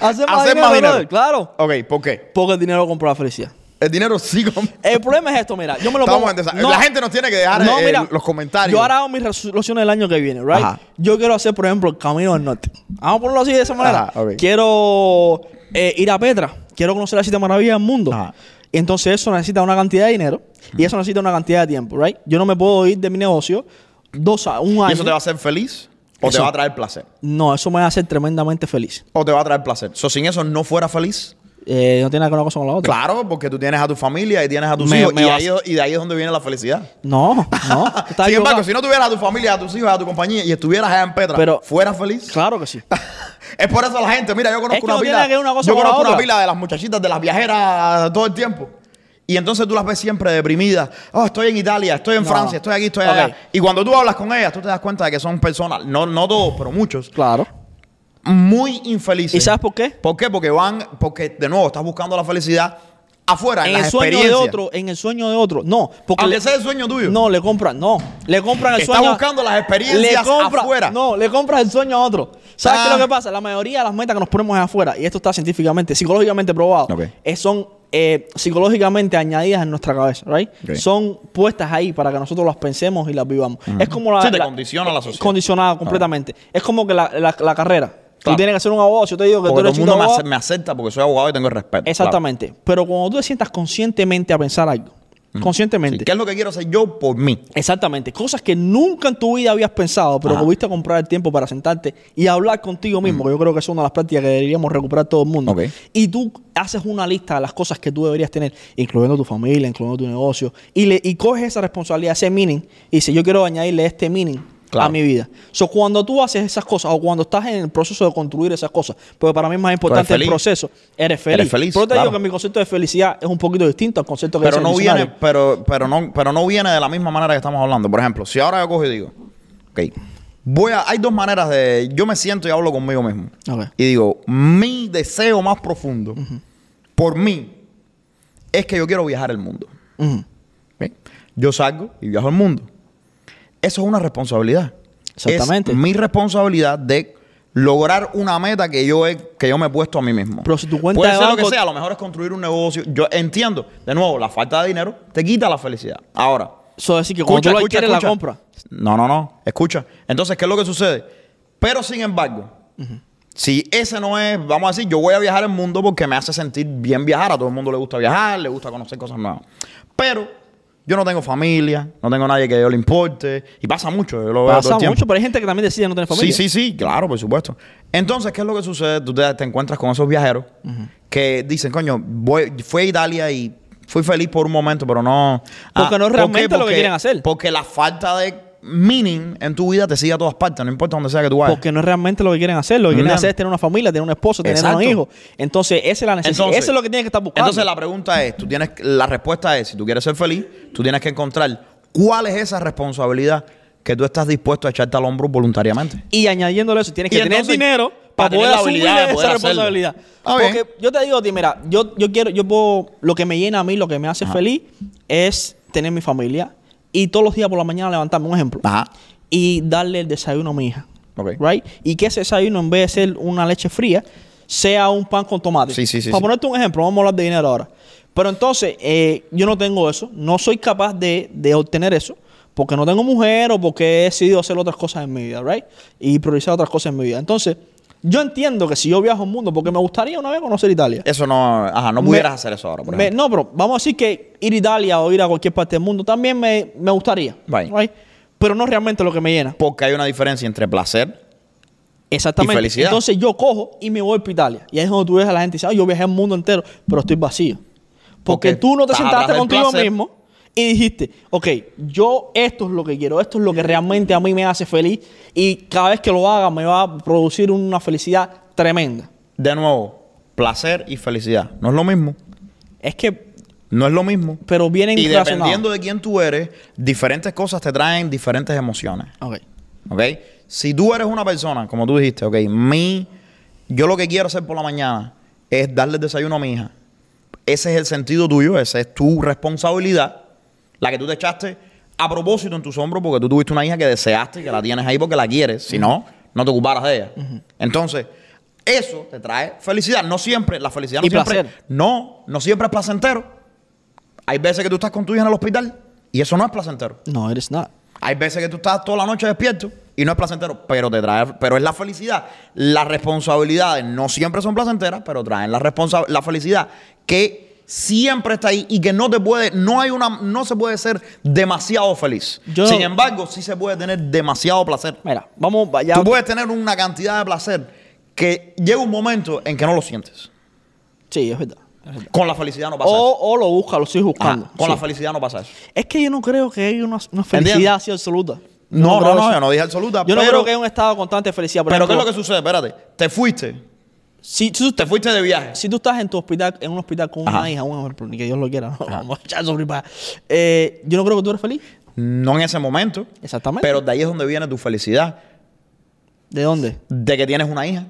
Hacer más dinero, brother, claro. Ok, ¿por qué? Porque el dinero compra la felicidad. El dinero sí. El problema es esto, mira, yo me lo Estamos pongo... en La gente nos tiene que dejar No, eh, mira, los comentarios. Yo ahora hago mis resoluciones del año que viene, right? Ajá. Yo quiero hacer, por ejemplo, el Camino del Norte. Vamos a ponerlo así de esa manera. Ajá. Quiero eh, ir a Petra. Quiero conocer la siete maravillas del mundo. Ajá. Entonces eso necesita una cantidad de dinero y eso necesita una cantidad de tiempo, right? Yo no me puedo ir de mi negocio dos a un año. ¿Y eso te va a hacer feliz o te va a traer placer? No, eso me va a hacer tremendamente feliz. ¿O te va a traer placer? So, sin eso no fuera feliz. Eh, no tiene nada que ver una cosa con la otra. Claro, porque tú tienes a tu familia y tienes a tus Me- hijos. me y, vas- ahí, y de ahí es donde viene la felicidad. No, no. <laughs> Sin embargo, si no tuvieras a tu familia, a tus hijos, a tu compañía y estuvieras allá en Petra, Pero- ¿fueras feliz? Claro que sí. <laughs> es por eso la gente, mira, yo conozco Es que una no pila. que ver una cosa yo conozco una pila de las muchachitas, de las viajeras todo el tiempo. Y entonces tú las ves siempre deprimidas. Oh, estoy en Italia, estoy en No. Francia, estoy aquí, estoy allá. Y cuando tú hablas con ellas, tú te das cuenta de que son personas, no, no todos, pero muchos, Claro. Muy infelices. ¿Y sabes por qué? ¿Por qué? Porque van, porque de nuevo estás buscando la felicidad afuera, en, el sueño de otro, en el sueño de otro. No, porque Aunque le- sea el sueño tuyo. no le compran, no, le compran el Está sueño. buscando las experiencias compra- afuera. No, le compras el sueño a otro. ¿Sabes Ah. qué es lo que pasa? La mayoría de las metas que nos ponemos es afuera, y esto está científicamente, psicológicamente probado, Ok. eh, son eh, psicológicamente añadidas en nuestra cabeza, ¿right? Son puestas ahí para que nosotros las pensemos y las vivamos. Es como la. Sí, te la- condiciona la sociedad. Condicionada completamente. Es como que la, la- la carrera. Tú tienes que ser un abogado. Yo te digo que Porque tú todo eres el mundo me, abogado, ace- me acepta porque soy abogado y tengo el respeto. Exactamente. Pero cuando tú te sientas conscientemente a pensar algo, claro. conscientemente, Sí, ¿Qué es lo que quiero hacer yo por mí? Exactamente, cosas que nunca en tu vida habías pensado, pero Ajá. que pudiste comprar el tiempo para sentarte y hablar contigo mismo, que yo creo que es una de las prácticas que deberíamos recuperar todo el mundo. Y tú haces una lista de las cosas que tú deberías tener, incluyendo tu familia, incluyendo tu negocio, y, le, y coges esa responsabilidad, ese meaning, y dices, yo quiero añadirle este meaning Claro. a mi vida. So, cuando tú haces esas cosas, o cuando estás en el proceso de construir esas cosas, porque para mí es más importante el proceso, eres feliz. Eres feliz, Pero te claro. digo que mi concepto de felicidad es un poquito distinto al concepto que Pero no viene, pero, pero no, pero no viene de la misma manera que estamos hablando. Por ejemplo, si ahora yo cojo y digo, ok, voy a, hay dos maneras de, yo me siento y hablo conmigo mismo. Ok. Y digo, mi deseo más profundo, por mí, es que yo quiero viajar el mundo. Yo salgo y viajo el mundo. Eso es una responsabilidad. Exactamente. Es mi responsabilidad de lograr una meta que yo he, que yo me he puesto a mí mismo. Pero si tu cuenta Puede de ser lo que sea, a lo mejor es construir un negocio. Yo entiendo, de nuevo, la falta de dinero te quita la felicidad. Ahora, Eso es decir que cuando tú la quieres, la escucha. compra. No, no, no. Escucha. Entonces, ¿qué es lo que sucede? Pero sin embargo, si ese no es, vamos a decir, yo voy a viajar el mundo porque me hace sentir bien viajar. A todo el mundo le gusta viajar, le gusta conocer cosas nuevas. Pero yo no tengo familia, no tengo nadie que yo le importe. Y pasa mucho, yo lo veo todo Pasa el tiempo. mucho, pero hay gente que también decide no tener familia. Sí, sí, sí, claro, por supuesto. Entonces, ¿qué es lo que sucede? Tú te, te encuentras con esos viajeros que dicen, coño, voy, fui a Italia y fui feliz por un momento, pero no... Porque no es ¿por realmente qué? lo que quieren hacer. Porque la falta de meaning en tu vida te sigue a todas partes, no importa donde sea que tú vayas. Porque no es realmente lo que quieren hacer. Lo que quieren No. hacer es tener una familia, tener un esposo, tener Exacto. un hijo. Entonces, esa es la necesidad. Entonces- Eso es lo que tienes que estar buscando. Entonces la pregunta es, tú tienes, la respuesta es, si tú quieres ser feliz, tú tienes que encontrar cuál es esa responsabilidad que tú estás dispuesto a echarte al hombro voluntariamente. y añadiéndole eso, tienes que tener entonces, dinero para para tener poder la asumir habilidad de poder esa responsabilidad. Ah. Porque yo te digo a ti, mira, yo, yo quiero, yo puedo, lo que me llena a mí, lo que me hace feliz, es tener mi familia y todos los días por la mañana levantarme, un ejemplo, Ajá. y darle el desayuno a mi hija. Right? Y que ese desayuno, en vez de ser una leche fría, sea un pan con tomate. Sí, sí, sí, Para ponerte un ejemplo, vamos a hablar de dinero ahora. Pero entonces, eh, yo no tengo eso, no soy capaz de, de obtener eso, porque no tengo mujer o porque he decidido hacer otras cosas en mi vida, right? Y priorizar otras cosas en mi vida. Entonces, yo entiendo que si yo viajo al mundo, porque me gustaría una vez conocer Italia. Eso no, ajá, no Me- pudieras hacer eso ahora, por Me- ejemplo. no, pero vamos a decir que ir a Italia o ir a cualquier parte del mundo también me, me gustaría. Right. right? Pero no realmente lo que me llena. Porque hay una diferencia entre placer Exactamente. Y felicidad. Entonces yo cojo y me voy para Italia. Y ahí es donde tú ves a la gente y dices, "Ay, yo viajé el mundo entero, pero estoy vacío. Porque, Porque tú no te sentaste contigo placer. mismo y dijiste, ok, yo esto es lo que quiero, esto es lo que realmente a mí me hace feliz y cada vez que lo haga me va a producir una felicidad tremenda. De nuevo, placer y felicidad. No es lo mismo. Es que, No es lo mismo. pero vienen Y dependiendo de quién tú eres, diferentes cosas te traen diferentes emociones. Ok. ¿Ok? Si tú eres una persona, como tú dijiste, ok, mi, yo lo que quiero hacer por la mañana es darle el desayuno a mi hija. Ese es el sentido tuyo, esa es tu responsabilidad, la que tú te echaste a propósito en tus hombros porque tú tuviste una hija que deseaste, que la tienes ahí porque la quieres. Si no, no te ocuparas de ella. Entonces, Eso te trae felicidad. No siempre, la felicidad no Y siempre. placer. No, no siempre es placentero. Hay veces que tú estás con tu hija en el hospital y eso no es placentero. No, it is not. Hay veces que tú estás toda la noche despierto y no es placentero, pero te trae, pero es la felicidad. Las responsabilidades no siempre son placenteras, pero traen la responsa- la felicidad que siempre está ahí y que no te puede, no hay una, no se puede ser demasiado feliz. Yo- Sin embargo, sí se puede tener demasiado placer. Mira, vamos, ya. Tú puedes tener una cantidad de placer que llega un momento en que no lo sientes. Sí, es verdad. es verdad. Con la felicidad no pasa eso. O, o lo busca, lo estoy buscando. Ajá, con Sí. la felicidad no pasa eso. Es que yo no creo que haya una, una felicidad ¿Entiendes? así absoluta. No, no, no, eso. yo no dije absoluta. Yo no creo que haya un estado constante de felicidad. Por pero ¿qué es lo que sucede? Espérate. Te fuiste. Si, si, Te fuiste de viaje. si tú estás en tu hospital, en un hospital con Ajá. una hija, un ejemplo, ni que Dios lo quiera, vamos <laughs> a eh, Yo no creo que tú eres feliz. No en ese momento. Exactamente. Pero de ahí es donde viene tu felicidad. ¿De dónde? De que tienes una hija.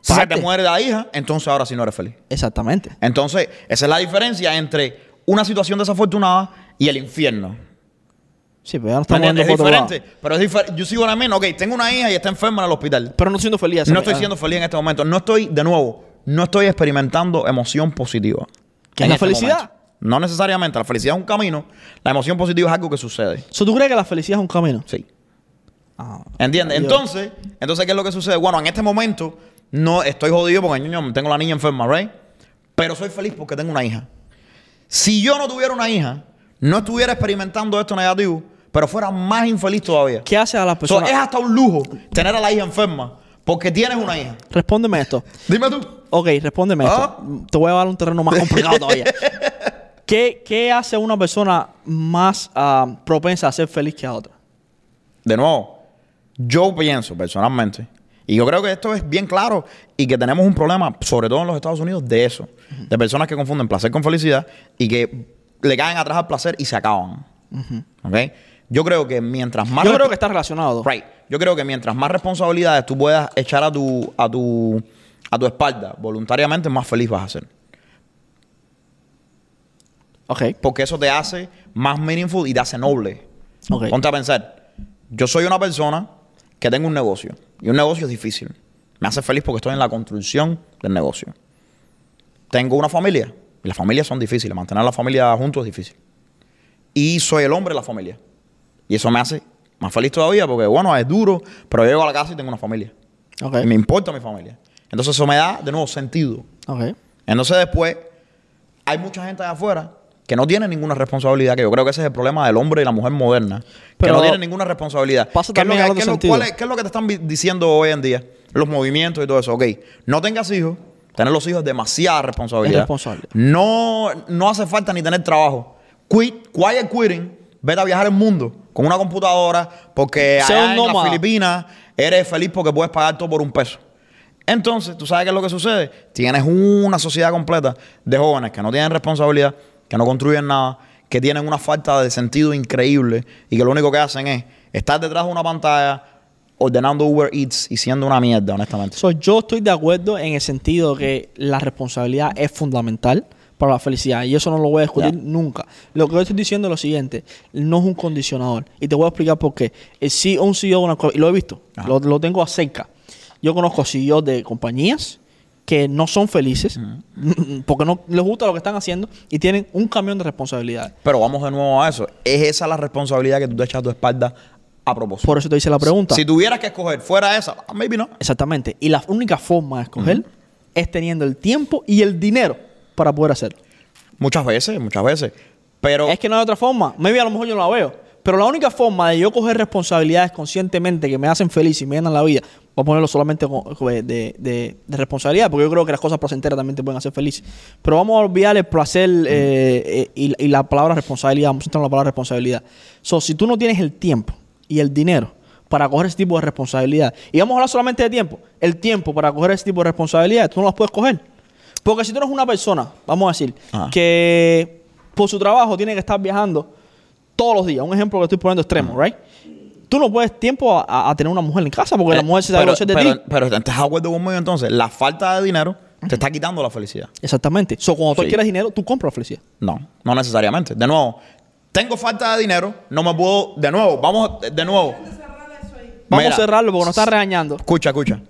Si te muere la hija, entonces ahora sí no eres feliz. Exactamente. Entonces, esa es la diferencia entre una situación desafortunada y el infierno. Sí, pero ya no ¿Me estamos entiendes? Es lado. diferente. Pero es diferente. Yo sigo ahora Ok, tengo una hija y está enferma en el hospital. Pero no siendo feliz. No estoy siendo feliz en este momento. No estoy, de nuevo, no estoy experimentando emoción positiva. ¿Qué es En la este felicidad? momento. No necesariamente. La felicidad es un camino. La emoción positiva es algo que sucede. So, ¿Tú crees que la felicidad es un camino? Sí. Ah. ¿Entiendes? Entonces, entonces, ¿qué es lo que sucede? Bueno, en este momento no estoy jodido porque ñoño, tengo la niña enferma, ¿right? Pero soy feliz porque tengo una hija. Si yo no tuviera una hija, no estuviera experimentando esto negativo, pero fuera más infeliz todavía. ¿Qué hace a la So, persona? es hasta un lujo tener a la hija enferma porque tienes una hija. Respóndeme esto. Dime tú. Ok, respóndeme Ah. esto. Te voy a dar un terreno más complicado todavía. <laughs> ¿Qué, qué hace a una persona más ah, propensa a ser feliz que a otra? De nuevo, yo pienso personalmente, y yo creo que esto es bien claro y que tenemos un problema, sobre todo en los Estados Unidos, de eso. De personas que confunden placer con felicidad y que le caen atrás al placer y se acaban. ¿Ok? Yo creo que mientras más... Yo creo que está relacionado. Right. Yo creo que mientras más responsabilidades tú puedas echar a tu, a tu, a tu espalda voluntariamente, más feliz vas a ser. Ok. Porque eso te hace más meaningful y te hace noble. Ok. Ponte a pensar. Yo soy una persona que tengo un negocio. Y un negocio es difícil. Me hace feliz porque estoy en la construcción del negocio. Tengo una familia. Y las familias son difíciles. Mantener la familia juntos es difícil. Y soy el hombre de la familia. Y eso me hace más feliz todavía porque, bueno, es duro, pero yo llego a la casa y tengo una familia. Y me importa mi familia. Entonces eso me da, de nuevo, sentido. Entonces después hay mucha gente allá afuera que no tiene ninguna responsabilidad, que yo creo que ese es el problema del hombre y la mujer moderna, Pero que no tienen ninguna responsabilidad. pasa ¿Qué es, lo que, al otro qué es lo- sentido. cuál es- qué es lo que te están diciendo hoy en día? Los movimientos y todo eso. Ok, no tengas hijos. Tener los hijos es demasiada responsabilidad. Es responsable. No, no hace falta ni tener trabajo. Quit, quiet quitting. Vete a viajar el mundo con una computadora porque Sea allá en las. Filipinas eres feliz porque puedes pagar todo por un peso. Entonces, ¿tú sabes qué es lo que sucede? Tienes una sociedad completa de jóvenes que no tienen responsabilidad, que no construyen nada, que tienen una falta de sentido increíble y que lo único que hacen es estar detrás de una pantalla ordenando Uber Eats y siendo una mierda, honestamente. So, yo estoy de acuerdo en el sentido que la responsabilidad es fundamental para la felicidad y eso no lo voy a discutir nunca. Lo que yo estoy diciendo es lo siguiente, no es un condicionador y te voy a explicar por qué. El CEO, un CEO de una y lo he visto, lo, lo tengo acerca. Yo conozco CEOs de compañías que no son felices <laughs> porque no les gusta lo que están haciendo y tienen un camión de responsabilidades. Pero vamos de nuevo a eso. ¿Es esa la responsabilidad que tú te echas a tu espalda a propósito? Por eso te hice la pregunta. Si tuvieras que escoger fuera esa, ah, maybe no. Exactamente. Y la única forma de escoger es teniendo el tiempo y el dinero para poder hacerlo. Muchas veces, muchas veces. Pero Es que no hay otra forma. Maybe a lo mejor yo no la veo. Pero la única forma de yo coger responsabilidades conscientemente que me hacen feliz y me llenan la vida, voy a ponerlo solamente de, de- de responsabilidad, porque yo creo que las cosas placenteras también te pueden hacer feliz. Pero vamos a olvidar el placer eh, eh, y, y la palabra responsabilidad. Vamos a centrar en la palabra responsabilidad. So, si tú no tienes el tiempo y el dinero para coger ese tipo de responsabilidad, y vamos a hablar solamente de tiempo, el tiempo para coger ese tipo de responsabilidad, tú no las puedes coger. Porque si tú eres una persona, vamos a decir, Ajá. que por su trabajo tiene que estar viajando todos los días, un ejemplo que estoy poniendo extremo, right? Tú no puedes tiempo a, a- a tener una mujer en casa porque la mujer se da pero, a de pero, ti. pero ¿estás de acuerdo conmigo entonces? La falta de dinero te está quitando la felicidad. Exactamente. So, cuando tú Sí. quieres dinero, tú compras felicidad. No, no necesariamente. De nuevo, tengo falta de dinero, no me puedo. De nuevo, vamos, de nuevo. Vamos Mira, a cerrarlo porque nos está regañando. Escucha, escucha.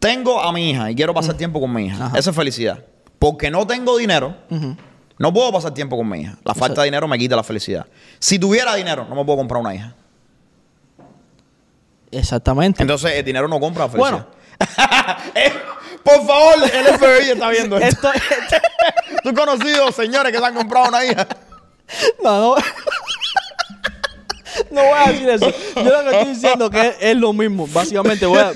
Tengo a mi hija y quiero pasar tiempo con mi hija. Esa es felicidad. Porque no tengo dinero, no puedo pasar tiempo con mi hija. La falta de dinero me quita la felicidad. Si tuviera dinero, no me puedo comprar una hija. Exactamente. Entonces, el dinero no compra la felicidad. <laughs> Eh, por favor, el FBI está viendo esto. Esto, <laughs> Tú conocido señores que se han comprado una hija. no, no. <laughs> No voy a decir eso. Yo lo que estoy diciendo es que es, es lo mismo. Básicamente, voy a-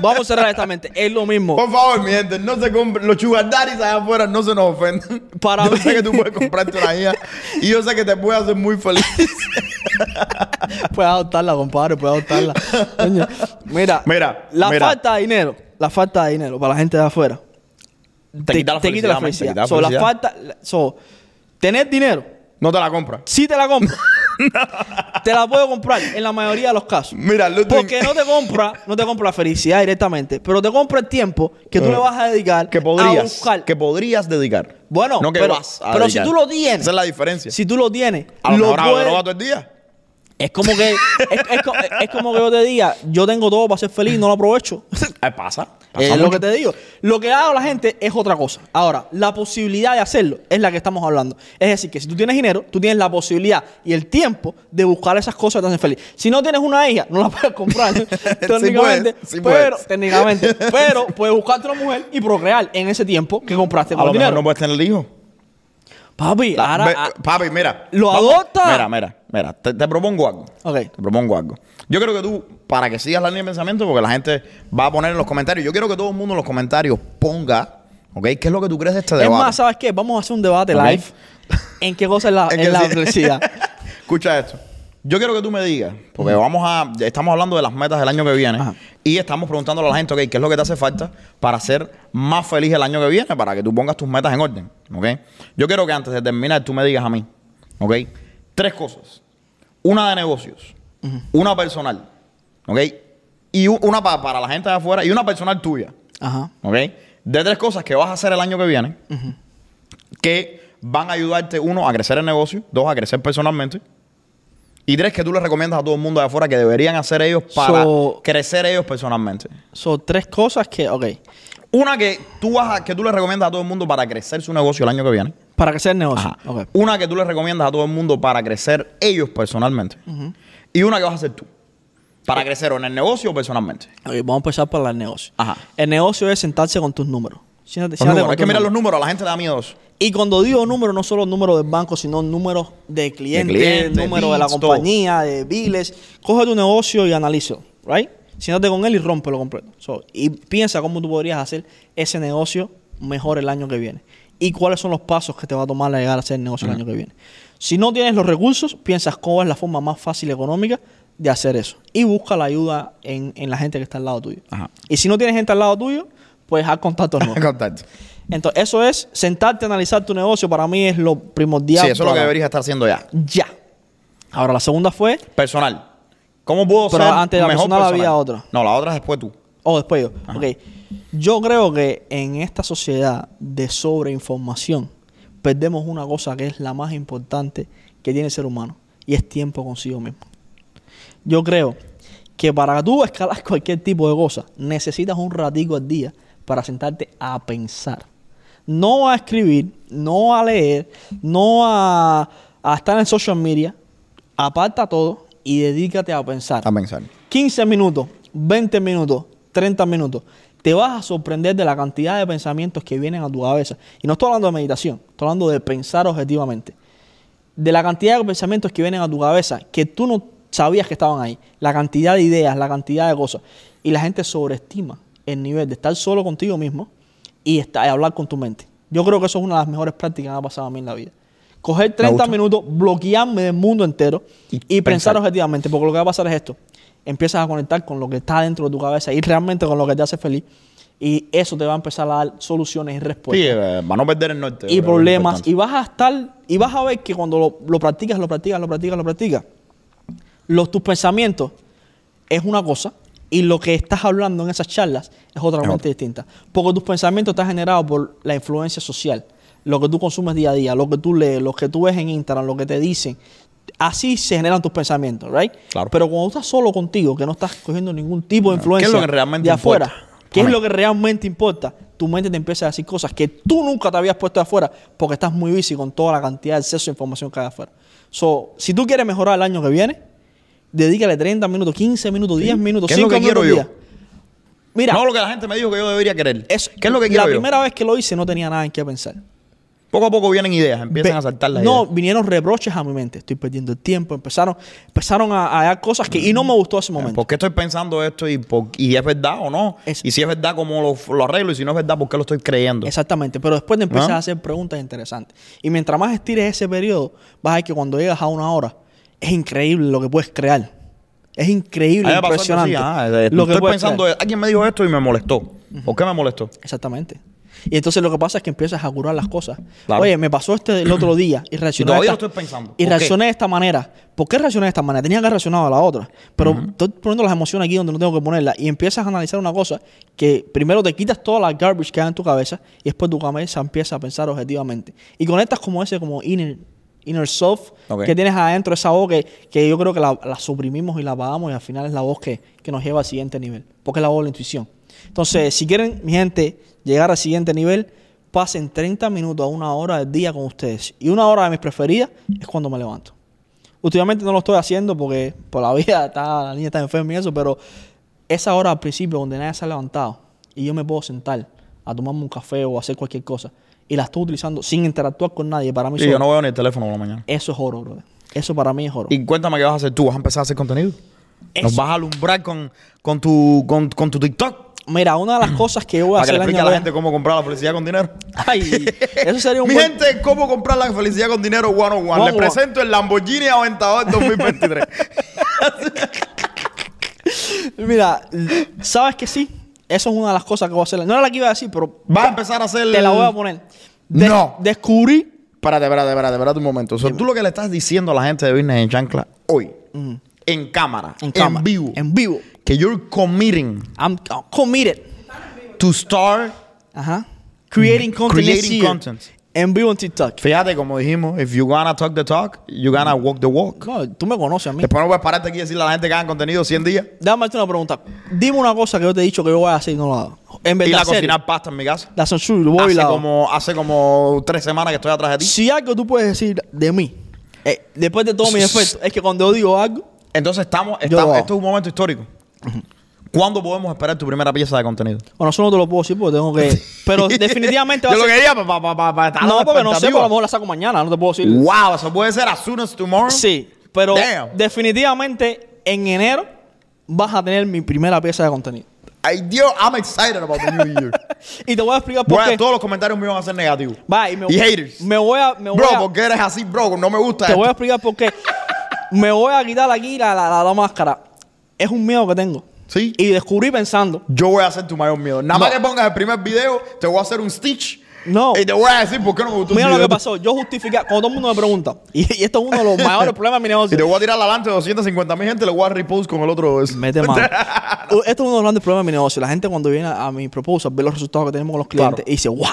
vamos a cerrar esta mente. Es lo mismo. Por favor, mi gente, no se compren. Los sugar daddies allá afuera no se nos ofenden. Para <laughs> yo mí- sé que tú puedes comprarte una hija y yo sé que te puede hacer muy feliz. <laughs> Puedes adoptarla, compadre, puedes adoptarla. Coño, Mira, Mira, la mira. falta de dinero, la falta de dinero para la gente de afuera. Te quita la felicidad, man, te quita la So, la felicidad. falta, so, tener dinero, No te la compras. si te la compras, <laughs> te la puedo comprar en la mayoría de los casos. Mira, Ludwig. Porque no te compra, no te compra la felicidad directamente, pero te compra el tiempo que tú Eh, le vas a dedicar que a podrías, buscar. que podrías dedicar. Bueno, no que pero, vas a pero si tú lo tienes, Esa es la diferencia. si tú lo tienes, a lo, lo mejor puedes- todo el día. Es como que es, es co- es como que yo te diga, yo tengo todo para ser feliz, no lo aprovecho. <laughs> Pasa. pasa Es lo que te digo. Lo que haga la gente es otra cosa. Ahora, la posibilidad de hacerlo es la que estamos hablando. Es decir, que si tú tienes dinero, tú tienes la posibilidad y el tiempo de buscar esas cosas que te hacen feliz. Si no tienes una hija, no la puedes comprar. <laughs> <laughs> técnicamente. puedes, sí pero, puedes. técnicamente. Pero puedes buscarte una mujer y procrear en ese tiempo que compraste A con lo el mejor dinero. no puedes tener hijo. Papi, La- ahora. ve- ah, papi, mira. ¿Lo adopta? Mira, mira, mira. Te, te propongo algo. Ok. Te propongo algo. Yo creo que tú, para que sigas la línea de pensamiento, porque la gente va a poner en los comentarios. Yo quiero que todo el mundo en los comentarios ponga, ¿ok? ¿Qué es lo que tú crees de este es debate? más, ¿sabes qué? Vamos a hacer un debate live. ¿En qué cosa es la, <laughs> Es es que la sí. felicidad? <laughs> Escucha esto. Yo quiero que tú me digas, porque vamos a, estamos hablando de las metas del año que viene Ajá. y estamos preguntándole a la gente, ok, ¿qué es lo que te hace falta para ser más feliz el año que viene, para que tú pongas tus metas en orden, ok? Yo quiero que antes de terminar tú me digas a mí, ok, tres cosas. Una de negocios, una personal, ok, y una pa- para la gente de afuera y una personal tuya, Ajá. ok, de tres cosas que vas a hacer el año que viene que van a ayudarte, uno, a crecer el negocio, dos, a crecer personalmente. Y tres, que tú le recomiendas a todo el mundo de afuera que deberían hacer ellos para So- crecer ellos personalmente. Son tres cosas que, ok. Una que tú vas a- que tú le recomiendas a todo el mundo para crecer su negocio el año que viene. Para que sea el negocio. Ajá. Ok. Una que tú le recomiendas a todo el mundo para crecer ellos personalmente. Y una que vas a hacer tú. Para crecer o en el negocio o personalmente. Ok, vamos a empezar por el negocio. Ajá. El negocio es sentarse con tus números. Siéntate- siéntate números. con Es que tus mira los números. números, a la gente le da miedo eso. Y cuando digo números, no solo números del banco, sino números de clientes, clientes, números de la todo. compañía, de biles. Coge tu negocio y analízalo, ¿right? Siéntate con él y rómpelo completo. So, y piensa cómo tú podrías hacer ese negocio mejor el año que viene. Y cuáles son los pasos que te va a tomar a llegar a hacer el negocio el año que viene. Si no tienes los recursos, piensas cuál es la forma más fácil y económica de hacer eso. Y busca la ayuda en, en la gente que está al lado tuyo. Ajá. Y si no tienes gente al lado tuyo, pues haz contactos <laughs> nuevos. Contacto. Entonces, eso es sentarte a analizar tu negocio. Para mí es lo primordial. Sí, eso es lo que deberías estar haciendo ya. Ya. Ahora, la segunda fue. Personal. ¿Cómo puedo Pero ser antes de la mejor personal personal? había otra. No, la otra es después tú. O después yo. Ok. Yo creo que en esta sociedad de sobreinformación perdemos una cosa que es la más importante que tiene el ser humano y es tiempo consigo mismo. Yo creo que para tú escalar <laughs> cualquier tipo de cosa necesitas un ratico al día para sentarte a pensar. No a escribir, no a leer, no a, a estar en social media. Aparta todo y dedícate a pensar. A pensar. 15 minutos, 20 minutos, 30 minutos. Te vas a sorprender de la cantidad de pensamientos que vienen a tu cabeza. Y no estoy hablando de meditación, estoy hablando de pensar objetivamente. De la cantidad de pensamientos que vienen a tu cabeza que tú no sabías que estaban ahí. La cantidad de ideas, la cantidad de cosas. Y la gente sobreestima el nivel de estar solo contigo mismo y, estar, y hablar con tu mente. Yo creo que eso es una de las mejores prácticas que me ha pasado a mí en la vida. Coger 30 gusta. minutos, bloquearme del mundo entero Y y, pensar pensar. objetivamente, porque lo que va a pasar es esto. Empiezas a conectar con lo que está dentro de tu cabeza y realmente con lo que te hace feliz. Y eso te va a empezar a dar soluciones y Sí, respuestas. eh, para no perder el norte. y problemas. Y vas a estar, y vas a ver que cuando lo, lo practicas, lo practicas, lo practicas, lo practicas, los, tus pensamientos es una cosa y lo que estás hablando en esas charlas es otra otra. distinta. Porque tus pensamientos están generados por la influencia social, lo que tú consumes día a día, lo que tú lees, lo que tú ves en Instagram, lo que te dicen. Así se generan tus pensamientos, ¿right? Claro. Pero cuando estás solo contigo, que no estás cogiendo ningún tipo de Claro. ¿Qué influencia es lo que realmente de afuera? ¿Qué es lo que realmente importa? Tu mente te empieza a decir cosas que tú nunca te habías puesto de afuera porque estás muy busy con toda la cantidad de exceso de información que hay afuera. So, si tú quieres mejorar el año que viene, dedícale 30 minutos, 15 minutos, 10 minutos, ¿Qué es lo 5 que quiero minutos al yo? Mira, No lo que la gente me dijo que yo debería querer. es- ¿Qué es lo que quiero la yo? primera vez que lo hice no tenía nada en qué pensar. Poco a poco vienen ideas, empiezan Ve- a saltar las No, ideas. vinieron reproches a mi mente. Estoy perdiendo el tiempo. Empezaron, empezaron a, a dar cosas que y no me gustó ese momento. ¿Por qué estoy pensando esto y, por- y es verdad o no? Es- y si es verdad, ¿cómo lo, lo arreglo? Y si no es verdad, ¿por qué lo estoy creyendo? Exactamente, pero después te empiezas ¿Ah? a hacer preguntas interesantes. Y mientras más estires ese periodo, vas a ver que cuando llegas a una hora, es increíble lo que puedes crear. Es increíble, A mí me pasó algo impresionante. así, ah, eh, lo que estoy puedes pensando, crear. alguien me dijo esto y me molestó. ¿Por qué me molestó? Exactamente. Y entonces lo que pasa es que empiezas a curar las cosas. Claro. Oye, me pasó este el otro día y reaccioné. todavía esta- lo estoy pensando. Y ¿Por qué? reaccioné de esta manera. ¿Por qué reaccioné de esta manera? Tenía que haber reaccionado a la otra. Pero estoy poniendo las emociones aquí donde no tengo que ponerlas. Y empiezas a analizar una cosa que primero te quitas toda la garbage que hay en tu cabeza y después tu cabeza empieza a pensar objetivamente. Y conectas como ese, como inner, inner self que tienes adentro, esa voz que, que yo creo que la, la suprimimos y la apagamos y al final es la voz que, que nos lleva al siguiente nivel. Porque es la voz de la intuición. Entonces, si quieren, mi gente, llegar al siguiente nivel, pasen 30 minutos a una hora del día con ustedes. Y una hora de mis preferidas es cuando me levanto. Últimamente no lo estoy haciendo porque por la vida <laughs> está, la niña está enferma y eso, pero esa hora al principio donde nadie se ha levantado y yo me puedo sentar a tomarme un café o hacer cualquier cosa y la estoy utilizando sin interactuar con nadie, para mí Sí, yo no veo ni el teléfono por la mañana. eso es oro, brother. Eso para mí es oro. Y cuéntame qué vas a hacer tú. ¿Vas a empezar a hacer contenido? ¿Nos vas a alumbrar con, con, tu, con, con tu TikTok? Mira, una de las cosas que yo voy a Para que hacer le explique a la gente cómo comprar la felicidad con dinero. Ay, eso sería un Mi buen... gente, ¿cómo comprar la felicidad con dinero 101? Le 101. presento el Lamborghini Aventador 2023. <laughs> Mira, ¿sabes que sí? Eso es una de las cosas que voy a hacer. No era la que iba a decir, pero ¿Vas a empezar a hacer... te la voy a poner. No. Descubrí Espérate, espérate, espérate, espérate un momento. O sea, tú lo que le estás diciendo a la gente de Business en Chancla hoy, en cámara, en en, cámara, vivo, En vivo. que you're committing I'm I'm committed. to start Ajá. Creating content Creating content. En vivo en TikTok. Fíjate, como dijimos, if you gonna talk the talk, you gonna walk the walk. No, tú me conoces a mí. Después no puedes pararte aquí y decirle a la gente que hagan contenido 100 días. Déjame hacerte una pregunta. Dime una cosa que yo te he dicho que yo voy a hacer y no lo hago. En Ir verdad, a serio. cocinar pasta en mi casa. La censura, voy y Hace la hago. como, hace como tres semanas que estoy atrás de ti. Si algo tú puedes decir de mí, eh, después de todos mis efectos, es que cuando yo digo algo, Entonces estamos, estamos esto es un momento histórico. ¿Cuándo podemos esperar tu primera pieza de contenido? bueno, eso no te lo puedo decir porque tengo que. <laughs> Pero definitivamente <laughs> va Yo a lo ser. quería para pa, pa, pa, estar a No, porque no sé, pero a lo mejor la saco mañana, no te puedo decir. Wow, eso puede ser as soon as tomorrow. Sí, pero Damn. definitivamente en enero vas a tener mi primera pieza de contenido. Ay, Dios, I'm excited about the new year. <laughs> Y te voy a explicar por Bueno, qué. todos los comentarios míos van a ser negativos. Va, y me, Y haters. Me voy a. Me voy Bro, a ¿por qué eres así, bro? No me gusta te esto. voy a explicar por qué. me voy a quitar aquí la, la, la- la máscara. Es un miedo que tengo. Sí. Y descubrí pensando. Yo voy a hacer tu mayor miedo. Nada más No. que pongas el primer video, te voy a hacer un stitch. No. Y te voy a decir por qué no me gustó Mira lo video. que pasó. Yo justifiqué. Cuando todo el mundo me pregunta. Y, y esto es uno de los <laughs> mayores problemas de mi Y negocio. te voy a tirar adelante de 250 mil gente, le voy a repost con el otro. Mete <laughs> mano. Esto es uno de los grandes problemas de mi negocio. La gente cuando viene a, a mi proposal ve los resultados que tenemos con los clientes Claro. y dice, wow,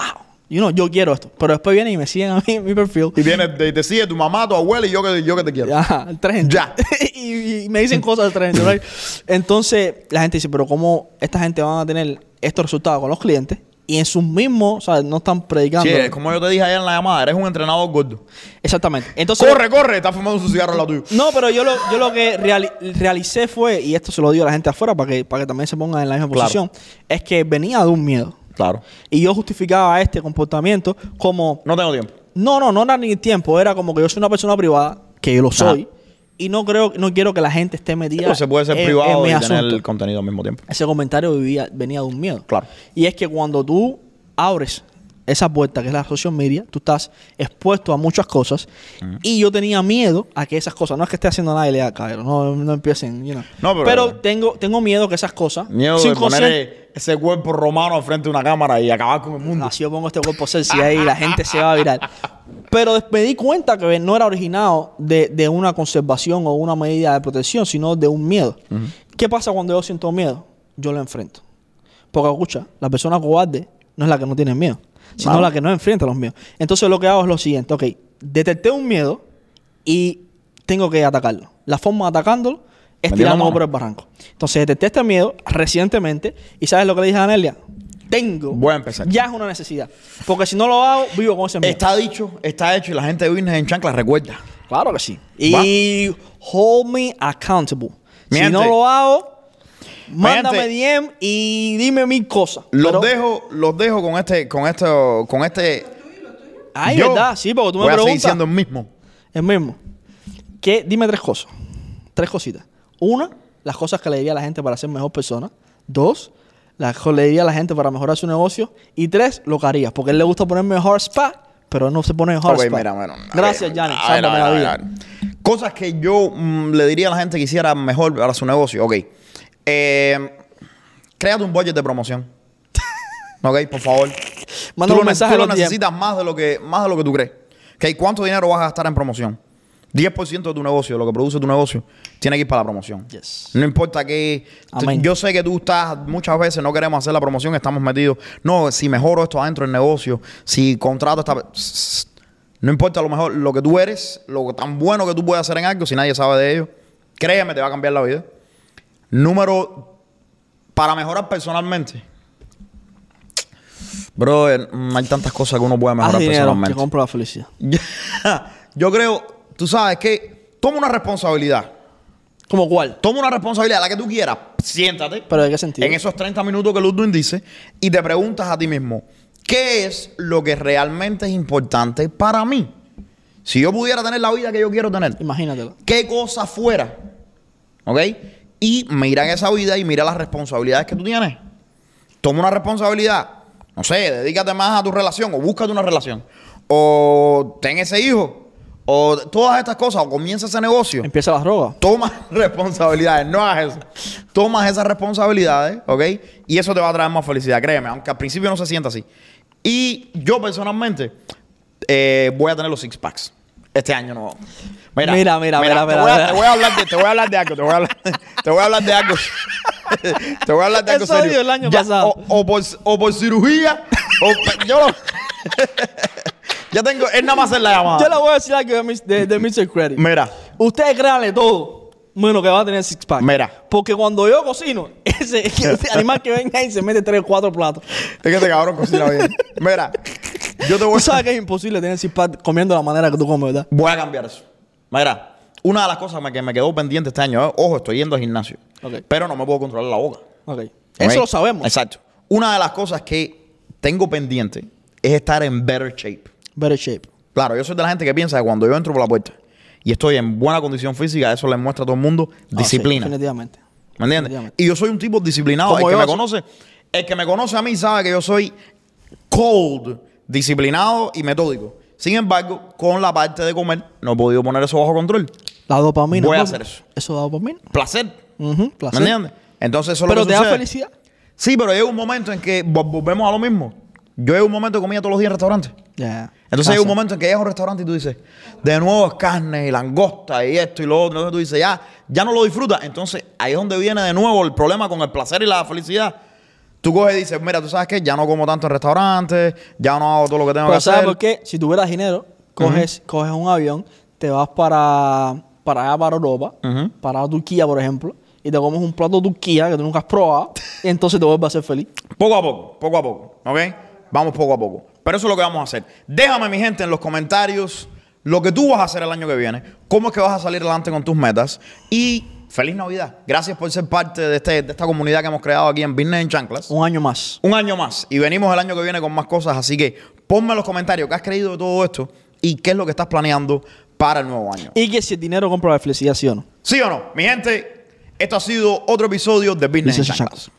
you know, yo quiero esto. Pero después vienen y me siguen a mí en <laughs> mi perfil. Y viene, te, te sigue tu mamá, tu abuela y yo que, yo que te quiero. Ajá, el 300. Ya. <laughs> y, y me dicen cosas del 300, right? <laughs> Entonces, la gente dice, pero ¿cómo esta gente van a tener estos resultados con los clientes? Y en sus mismos, o sea, no están predicando. Sí, es como yo te dije ayer en la llamada, eres un entrenador gordo. Exactamente. Entonces, Corre, corre, estás fumando su cigarro al lado tuyo. No, pero yo lo, yo lo que reali- realicé fue, y esto se lo digo a la gente afuera para que, para que también se pongan en la misma Claro. posición, es que venía de un miedo. Claro. Y yo justificaba este comportamiento como, No tengo tiempo. no, no, no era ni tiempo, era como que yo soy una persona privada, que yo lo soy, y no creo, no quiero que la gente esté metida Pero se puede ser en- privado en y mis tener asuntos. el contenido al mismo tiempo. Ese comentario vivía, venía de un miedo. Claro. Y es que cuando tú abres esa puerta que es la social media, tú estás expuesto a muchas cosas. Y yo tenía miedo a que esas cosas, no es que esté haciendo nada ilegal, cabrón, no, no empiecen, you know. No, pero- tengo, tengo miedo que esas cosas. Miedo de subconsciente- poner ese cuerpo romano al frente de una cámara y acabar con el mundo. Así yo pongo este cuerpo sexy ahí y la gente se va a virar. Pero me di cuenta que no era originado de, de una conservación o una medida de protección, sino de un miedo. ¿Qué pasa cuando yo siento miedo? Yo lo enfrento. Porque, escucha, la persona cobarde no es la que no tiene miedo, sino Claro. la que no enfrenta los miedos. Entonces lo que hago es lo siguiente, ok, detecté un miedo y tengo que atacarlo. La forma de atacándolo es Metiendo tirando mano. por el barranco. Entonces detecté este miedo recientemente y ¿sabes lo que le dije a Anelia? Tengo. Voy a empezar. Ya es una necesidad. Porque si no lo hago, vivo con ese miedo. Está dicho, está hecho y la gente de Business en Chancla recuerda. Claro que sí. Y hold me accountable. Mi si gente. no lo hago, mándame gente. DM y dime mil cosas. Los Pero- dejo, los dejo con este, con esto, con este. Ay, Yo ¿verdad? Sí, porque tú me voy a seguir preguntas. siendo el mismo. El mismo. Que, dime tres cosas. Tres cositas. Una, las cosas que le diría a la gente para ser mejor persona. Dos, las que le diría a la gente para mejorar su negocio. Y tres, lo que harías. Porque a él le gusta ponerme hard spa, pero él no se pone hard Ok, spa. mira, bueno. Gracias, Sálvame a la vida. Cosas que yo mm, le diría a la gente que hiciera mejor para su negocio. Ok. Eh, créate un budget de promoción. <laughs> ok, por favor. Manda tú un lo, mensaje tú lo necesitas más de lo que más de lo que tú crees. Ok, ¿cuánto dinero vas a gastar en promoción? 10% de tu negocio, lo que produce tu negocio, tiene que ir para la promoción. Yes. No importa que. Amén. Yo sé que tú estás, muchas veces no queremos hacer la promoción, estamos metidos. No, si mejoro esto adentro del negocio, si contrato esta. No importa lo mejor, lo que tú eres, lo tan bueno que tú puedes hacer en algo, si nadie sabe de ello, créeme, te va a cambiar la vida. Número. Para mejorar personalmente. Bro, mm, hay tantas cosas que uno puede Haz mejorar dinero, que personalmente. compro la felicidad. <laughs> Yo creo, tú sabes que toma una responsabilidad. ¿Como cuál? Toma una responsabilidad, la que tú quieras. Siéntate. ¿Pero de qué sentido? En esos 30 minutos que Ludwig dice y te preguntas a ti mismo, ¿qué es lo que realmente es importante para mí? Si yo pudiera tener la vida que yo quiero tener, Imagínatelo. ¿qué cosa fuera? ¿Ok? Y mira en esa vida y mira las responsabilidades que tú tienes. Toma una responsabilidad. No sé, dedícate más a tu relación o búscate una relación. O ten ese hijo. O todas estas cosas. O comienza ese negocio. Empieza las drogas. Tomas <laughs> responsabilidades, no hagas eso. Tomas esas responsabilidades, ¿ok? Y eso te va a traer más felicidad, créeme, aunque al principio no se sienta así. Y yo personalmente eh, voy a tener los six packs. Este año no. Mira, mira, mira, te, mira, voy a, mira. te voy a hablar de, te voy a hablar de algo, te voy a hablar, te voy a hablar de algo. <laughs> te voy a hablar de algo serio. el año Ya, pasado. O, o por, o por cirugía, o yo lo- <laughs> ya tengo, es nada más hacer la llamada. Yo le voy a decir algo de, mis- de, de Mr. Credit. Mira, Ustedes créanle todo, menos que va a tener six pack. Mira. Porque cuando yo cocino, <laughs> ese, ese animal que venga ahí se mete tres o cuatro platos. es que este cabrón cocina bien. Mira, yo te voy Tú a sabes que es imposible tener six pack comiendo la manera que tú comes, ¿verdad? Voy a cambiar eso. Mira, una de las cosas que me quedó pendiente este año, eh, ojo, estoy yendo al gimnasio, Ok. pero no me puedo controlar la boca. Ok. ¿ok? Eso lo sabemos. Exacto. Una de las cosas que tengo pendiente es estar en better shape. Better shape. Claro, yo soy de la gente que piensa que cuando yo entro por la puerta y estoy en buena condición física, eso le muestra a todo el mundo Ah, sí, disciplina. definitivamente. ¿Me entiendes? Y yo soy un tipo disciplinado. El que me conoce, el que me conoce a mí sabe que yo soy cold, disciplinado y metódico. Sin embargo, con la parte de comer, no he podido poner eso bajo control. La dopamina. Voy a hacer eso. ¿Eso da dopamina? Placer. ¿Me placer. entiendes? Entonces, eso es lo Pero que te da felicidad. Sí, pero llega un momento en que vol- volvemos a lo mismo. Yo llego un momento que comía todos los días en restaurantes. Ya. Entonces llega un momento en que llegas a un restaurante y tú dices, de nuevo es carne y langosta y esto y lo otro. Entonces tú dices, ya, ya no lo disfrutas. Entonces ahí es donde viene de nuevo el problema con el placer y la felicidad. Tú coges y dices, mira, tú sabes que ya no como tanto en restaurantes, ya no hago todo lo que tengo Pero que ¿sabes hacer. por qué? Si tuvieras dinero, coges, coges un avión, te vas para, para allá, para Europa, para Turquía, por ejemplo, y te comes un plato de Turquía que tú nunca has probado, <laughs> y entonces te vuelves a ser feliz. Poco a poco, poco a poco, ¿ok? Vamos poco a poco. Pero eso es lo que vamos a hacer. Déjame, mi gente, en los comentarios lo que tú vas a hacer el año que viene, cómo es que vas a salir adelante con tus metas y feliz Navidad. Gracias por ser parte de, este, de esta comunidad que hemos creado aquí en Business en Chanclas. Un año más. Un año más y venimos el año que viene con más cosas, así que ponme en los comentarios qué has creído de todo esto y qué es lo que estás planeando para el nuevo año. Y que si el dinero compra la felicidad, ¿sí o no? ¿Sí o no? Mi gente, esto ha sido otro episodio de Business en Business en Chanclas.